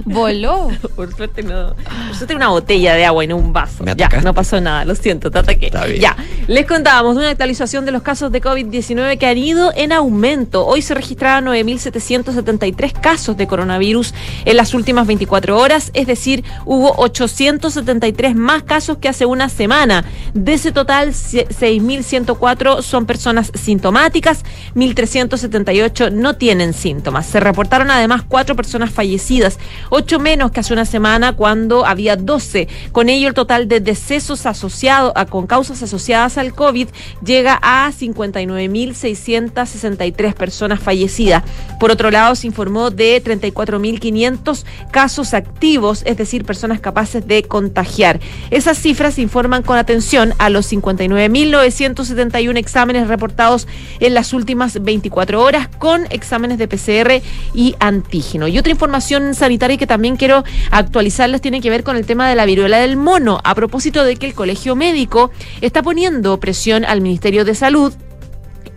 Voló.
Por suerte no. Por suerte una botella de agua no un vaso. ya, no pasó nada. Lo siento, te ataqué. Ya. Les contábamos una actualización de los casos de COVID-19 que han ido en aumento. Hoy se registraron 9.773 casos de coronavirus en las últimas 24 horas. Es decir, hubo 873 más casos que hace una semana. De ese total, se- 6.104 son personas sintomáticas, 1.378 no tienen síntomas. Se reportaron además cuatro personas fallecidas, ocho menos que hace una semana cuando había 12. Con ello, el total de decesos asociados con causas asociadas al COVID llega a 59.663 personas fallecidas. Por otro lado, se informó de 34.500 casos activos, es decir, personas capaces de contagiar. Esas cifras informan con atención a los 59.971 exámenes reportados en las últimas 24 horas con exámenes de PCR y antígeno. Y otra información sanitaria que también quiero actualizarles tiene que ver con el tema de la viruela del mono, a propósito de que el Colegio Médico está poniendo presión al Ministerio de Salud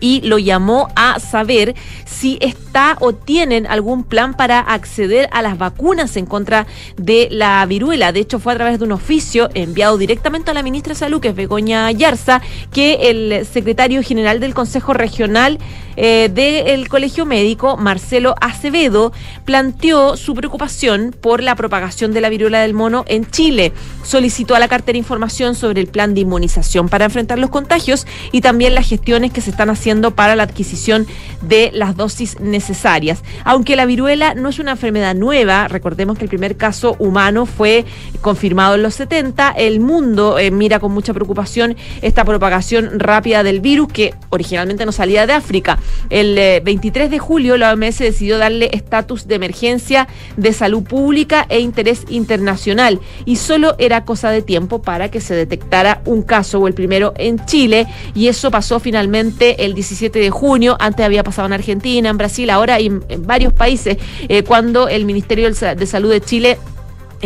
y lo llamó a saber si está o tienen algún plan para acceder a las vacunas en contra de la viruela. De hecho, fue a través de un oficio enviado directamente a la ministra de Salud, que es Begoña Yarza, que el secretario general del Consejo Regional eh, del Colegio Médico, Marcelo Acevedo, planteó su preocupación por la propagación de la viruela del mono en Chile. Solicitó a la cartera información sobre el plan de inmunización para enfrentar los contagios y también las gestiones que se están haciendo para la adquisición de las dosis necesarias. Aunque la viruela no es una enfermedad nueva, recordemos que el primer caso humano fue confirmado en los 70, el mundo eh, mira con mucha preocupación esta propagación rápida del virus que originalmente no salía de África. El eh, 23 de julio la OMS decidió darle estatus de emergencia de salud pública e interés internacional y solo era cosa de tiempo para que se detectara un caso o el primero en Chile y eso pasó finalmente el 17 de junio, antes había pasado en Argentina, en Brasil, ahora en, varios países, eh, cuando el Ministerio de Salud de Chile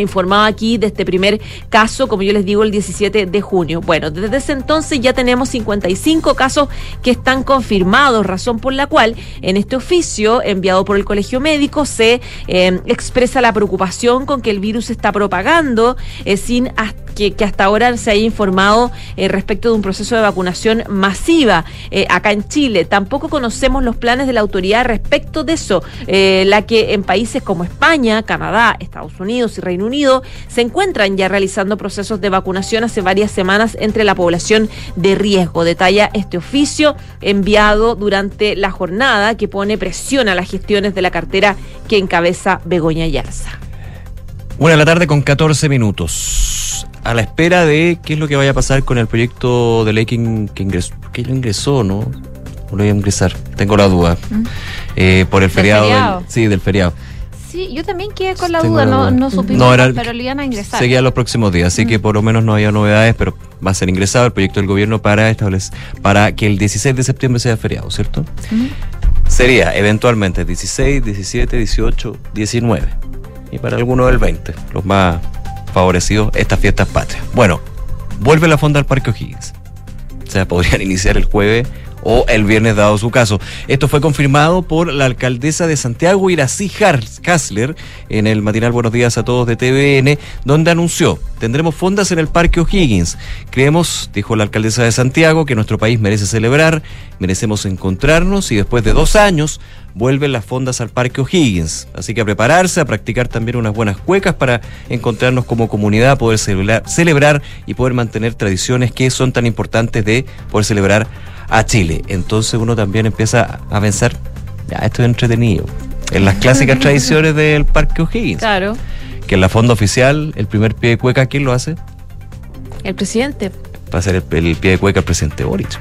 informaba aquí de este primer caso, como yo les digo, el 17 de junio. Bueno, desde ese entonces ya tenemos 55 casos que están confirmados, razón por la cual en este oficio enviado por el Colegio Médico se eh, expresa la preocupación con que el virus se está propagando eh, sin que, hasta ahora se haya informado eh, respecto de un proceso de vacunación masiva acá en Chile. Tampoco conocemos los planes de la autoridad respecto de eso, la que en países como España, Canadá, Estados Unidos y Reino Unido se encuentran ya realizando procesos de vacunación hace varias semanas entre la población de riesgo. Detalla este oficio enviado durante la jornada que pone presión a las gestiones de la cartera que encabeza Begoña Yarza.
Una de la tarde con 14 minutos. A la espera de qué es lo que vaya a pasar con el proyecto de ley que, in- que ingresó, que lo ingresó, ¿no? O lo iba a ingresar, tengo la duda.
Mm.
Eh, por el
¿Del
feriado. del-
feriado?
sí, del feriado.
Sí, yo también quedé con la
Tengo
duda, no, supimos,
No, era-
pero lo iban a ingresar.
Seguía los próximos días, así que por lo menos no había novedades, pero va a ser ingresado el proyecto del gobierno para establecer, para que el 16 de septiembre sea feriado, ¿cierto? Sería eventualmente 16, 17, 18, 19. Y para algunos el 20, los más favorecidos, estas fiestas patrias. Bueno, vuelve la fonda al Parque O'Higgins. O sea, podrían iniciar el jueves o el viernes dado su caso. Esto fue confirmado por la alcaldesa de Santiago, Irací Har- Hasler, en el matinal Buenos Días a Todos de TVN, donde anunció, tendremos fondas en el Parque O'Higgins. Creemos, dijo la alcaldesa de Santiago, que nuestro país merece celebrar, merecemos encontrarnos y después de dos años vuelven las fondas al Parque O'Higgins. Así que a prepararse, a practicar también unas buenas cuecas para encontrarnos como comunidad, poder celebrar, celebrar y poder mantener tradiciones que son tan importantes de poder celebrar a Chile. Entonces uno también empieza a pensar, ya, esto es entretenido. En las clásicas tradiciones del Parque O'Higgins.
Claro.
Que en la fonda oficial, el primer pie de cueca, ¿quién lo hace?
El presidente.
Va a ser el, el pie de cueca el presidente Boric.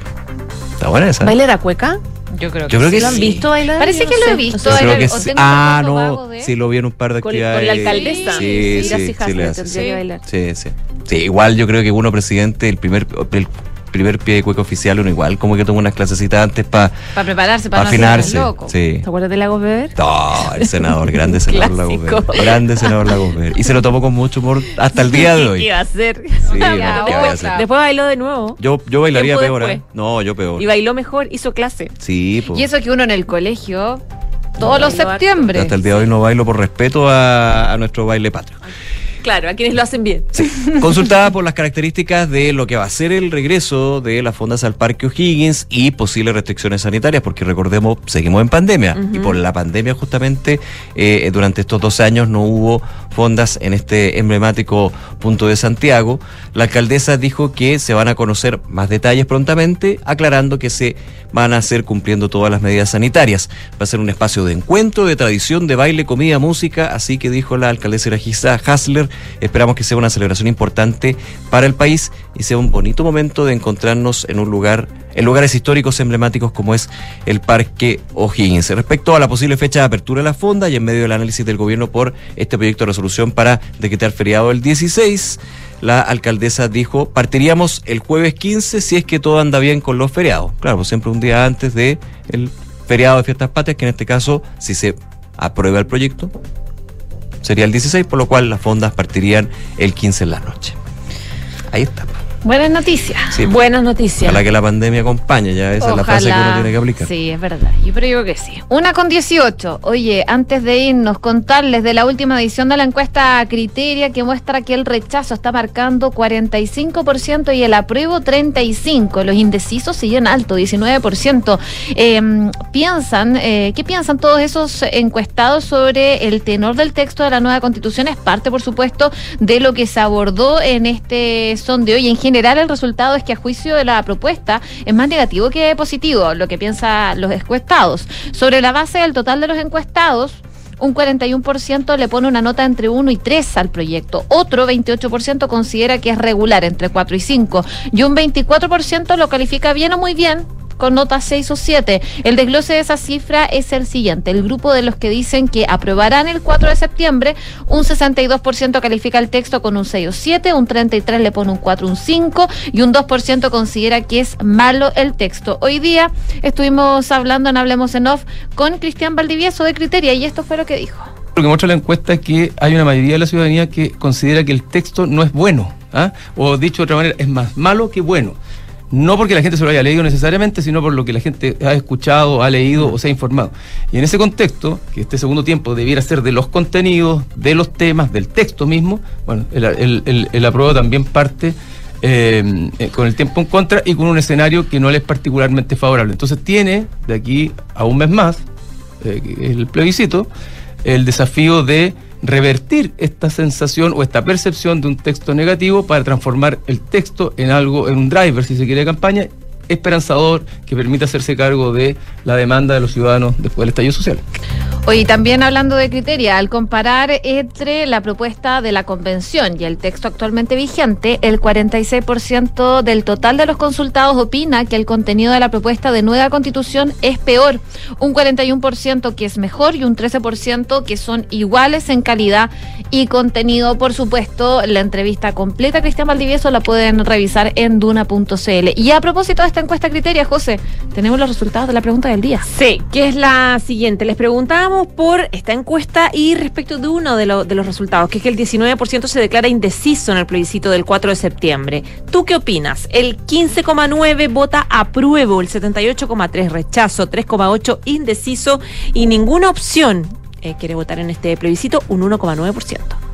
Está buena esa.
¿Baila la cueca?
Yo creo
Yo creo que
¿Lo han
sí.
visto bailar?
Parece
no
que lo he visto,
creo que sí. Ah, no.
de-
Sí, lo vi en un par de
Con-
actividades.
con la alcaldesa.
Sí,
Sí,
sí, sí, sí.
que.
Sí, sí. Sí, igual yo creo que uno presidente, el primer, el primer pie de cueca oficial, uno igual como que toma unas clasecitas antes para
Para prepararse, para no
afinarse.
loco.
Sí.
¿Te acuerdas de Lagos Beber?
No, el senador, grande senador Lagos. Ver. Grande senador Lagos Ver. Y se lo tomó con mucho humor hasta el día de
¿Qué
hoy.
iba a hacer?
Sí, bueno, ¿qué
después,
voy a hacer?
después bailó de nuevo.
Yo, yo bailaría peor, ¿eh? No, yo peor.
Y bailó mejor, hizo clase.
Sí, pues.
Y eso que uno en el colegio, todos los septiembre.
Hasta el día de hoy no bailo por respeto a, a nuestro baile patrio.
Claro, a quienes lo hacen bien.
Consultada por las características de lo que va a ser el regreso de las fondas al Parque O'Higgins y posibles restricciones sanitarias, porque recordemos, seguimos en pandemia y por la pandemia justamente eh, durante estos dos años no hubo fondas en este emblemático punto de Santiago. La alcaldesa dijo que se van a conocer más detalles prontamente, aclarando que se van a hacer cumpliendo todas las medidas sanitarias. Va a ser un espacio de encuentro, de tradición, de baile, comida, música, así que dijo la alcaldesa Iragisa Hasler, esperamos que sea una celebración importante para el país y sea un bonito momento de encontrarnos en un lugar, en lugares históricos emblemáticos como es el Parque O'Higgins. Respecto a la posible fecha de apertura de la fonda y en medio del análisis del gobierno por este proyecto de resolución para decretar feriado el 16, la alcaldesa dijo, partiríamos el jueves 15 si es que todo anda bien con los feriados. Claro, pues siempre un día antes de el feriado de fiestas patrias, que en este caso, si se aprueba el proyecto, sería el 16, por lo cual las fondas partirían el 15 en la noche. Ahí está.
Buenas noticias.
Sí, pues.
Buenas noticias.
Ojalá que la pandemia acompañe, ya esa es la frase que uno tiene que aplicar.
Sí, es verdad. Yo creo que sí. Una con 18. Oye, antes de irnos, contarles de la última edición de la encuesta Criteria que muestra que el rechazo está marcando 45% y el apruebo 35%. Los indecisos siguen alto, 19%. Eh, piensan, eh, ¿qué piensan todos esos encuestados sobre el tenor del texto de la nueva constitución? Es parte, por supuesto, de lo que se abordó en este sondeo y en general el resultado es que a juicio de la propuesta es más negativo que positivo, lo que piensan los encuestados. Sobre la base del total de los encuestados, un 41% le pone una nota entre 1 y 3 al proyecto. Otro 28% considera que es regular, entre 4 y 5. Y un 24% lo califica bien o muy bien, con nota 6 o 7. El desglose de esa cifra es el siguiente. El grupo de los que dicen que aprobarán el 4 de septiembre, un 62% califica el texto con un 6 o 7, un 33 le pone un 4, un 5 y un 2% considera que es malo el texto. Hoy día estuvimos hablando en Hablemos en Off con Cristian Valdivieso de Criteria y esto fue lo que dijo.
Lo que muestra la encuesta es que hay una mayoría de la ciudadanía que considera que el texto no es bueno, ¿ah? o dicho de otra manera, es más malo que bueno no porque la gente se lo haya leído necesariamente, sino por lo que la gente ha escuchado, ha leído o se ha informado. Y en ese contexto, que este segundo tiempo debiera ser de los contenidos, de los temas, del texto mismo, bueno, el, el, apruebo también parte eh, con el tiempo en contra y con un escenario que no le es particularmente favorable. Entonces tiene, de aquí a un mes más, eh, el plebiscito, el desafío de revertir esta sensación o esta percepción de un texto negativo para transformar el texto en algo, en un driver, si se quiere, de campaña esperanzador que permita hacerse cargo de la demanda de los ciudadanos después del estallido social.
Hoy también hablando de criteria, al comparar entre la propuesta de la convención y el texto actualmente vigente, el 46% del total de los consultados opina que el contenido de la propuesta de nueva constitución es peor, un 41% que es mejor y un 13% que son iguales en calidad y contenido. Por supuesto, la entrevista completa Cristian Valdivieso la pueden revisar en duna.cl. Y a propósito de esta encuesta criteria, José, tenemos los resultados de la pregunta del día.
Sí, que es la siguiente. Les preguntamos por esta encuesta y respecto de uno de, de los resultados, que es que el 19% se declara indeciso en el plebiscito del 4 de septiembre. ¿Tú qué opinas? El 15,9 vota apruebo, el 78,3 rechazo, 3,8 indeciso y ninguna opción eh, quiere votar en este plebiscito, un 1,9%.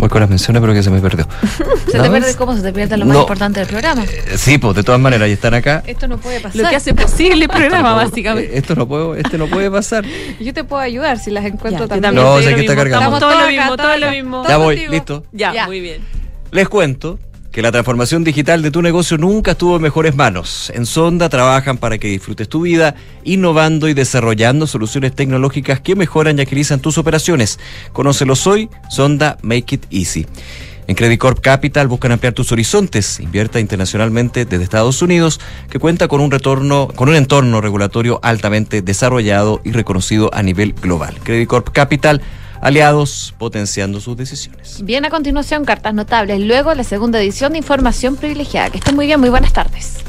Voy con las menciones, pero que se me perdió.
¿Se te pierde cómo se te pierde lo más importante del programa?
Eh, sí, pues de todas maneras, y están acá.
Esto no puede pasar.
Lo que hace posible el programa, básicamente.
Esto no puedo, este no puede pasar.
Yo te puedo ayudar si las encuentro
ya,
también.
No, sé que está cargando.
Estamos todo lo mismo, todo lo mismo.
Ya voy, listo.
Ya, ya, muy bien.
Les cuento que la transformación digital de tu negocio nunca estuvo en mejores manos. En Sonda trabajan para que disfrutes tu vida, innovando y desarrollando soluciones tecnológicas que mejoran y agilizan tus operaciones. Conócelos hoy, Sonda Make It Easy. En Credit Corp Capital buscan ampliar tus horizontes. Invierta internacionalmente desde Estados Unidos, que cuenta con un retorno, con un entorno regulatorio altamente desarrollado y reconocido a nivel global. Credit Corp Capital aliados potenciando sus decisiones.
Bien, a continuación, cartas notables. Luego, la segunda edición de Información Privilegiada. Que estén muy bien, muy buenas tardes.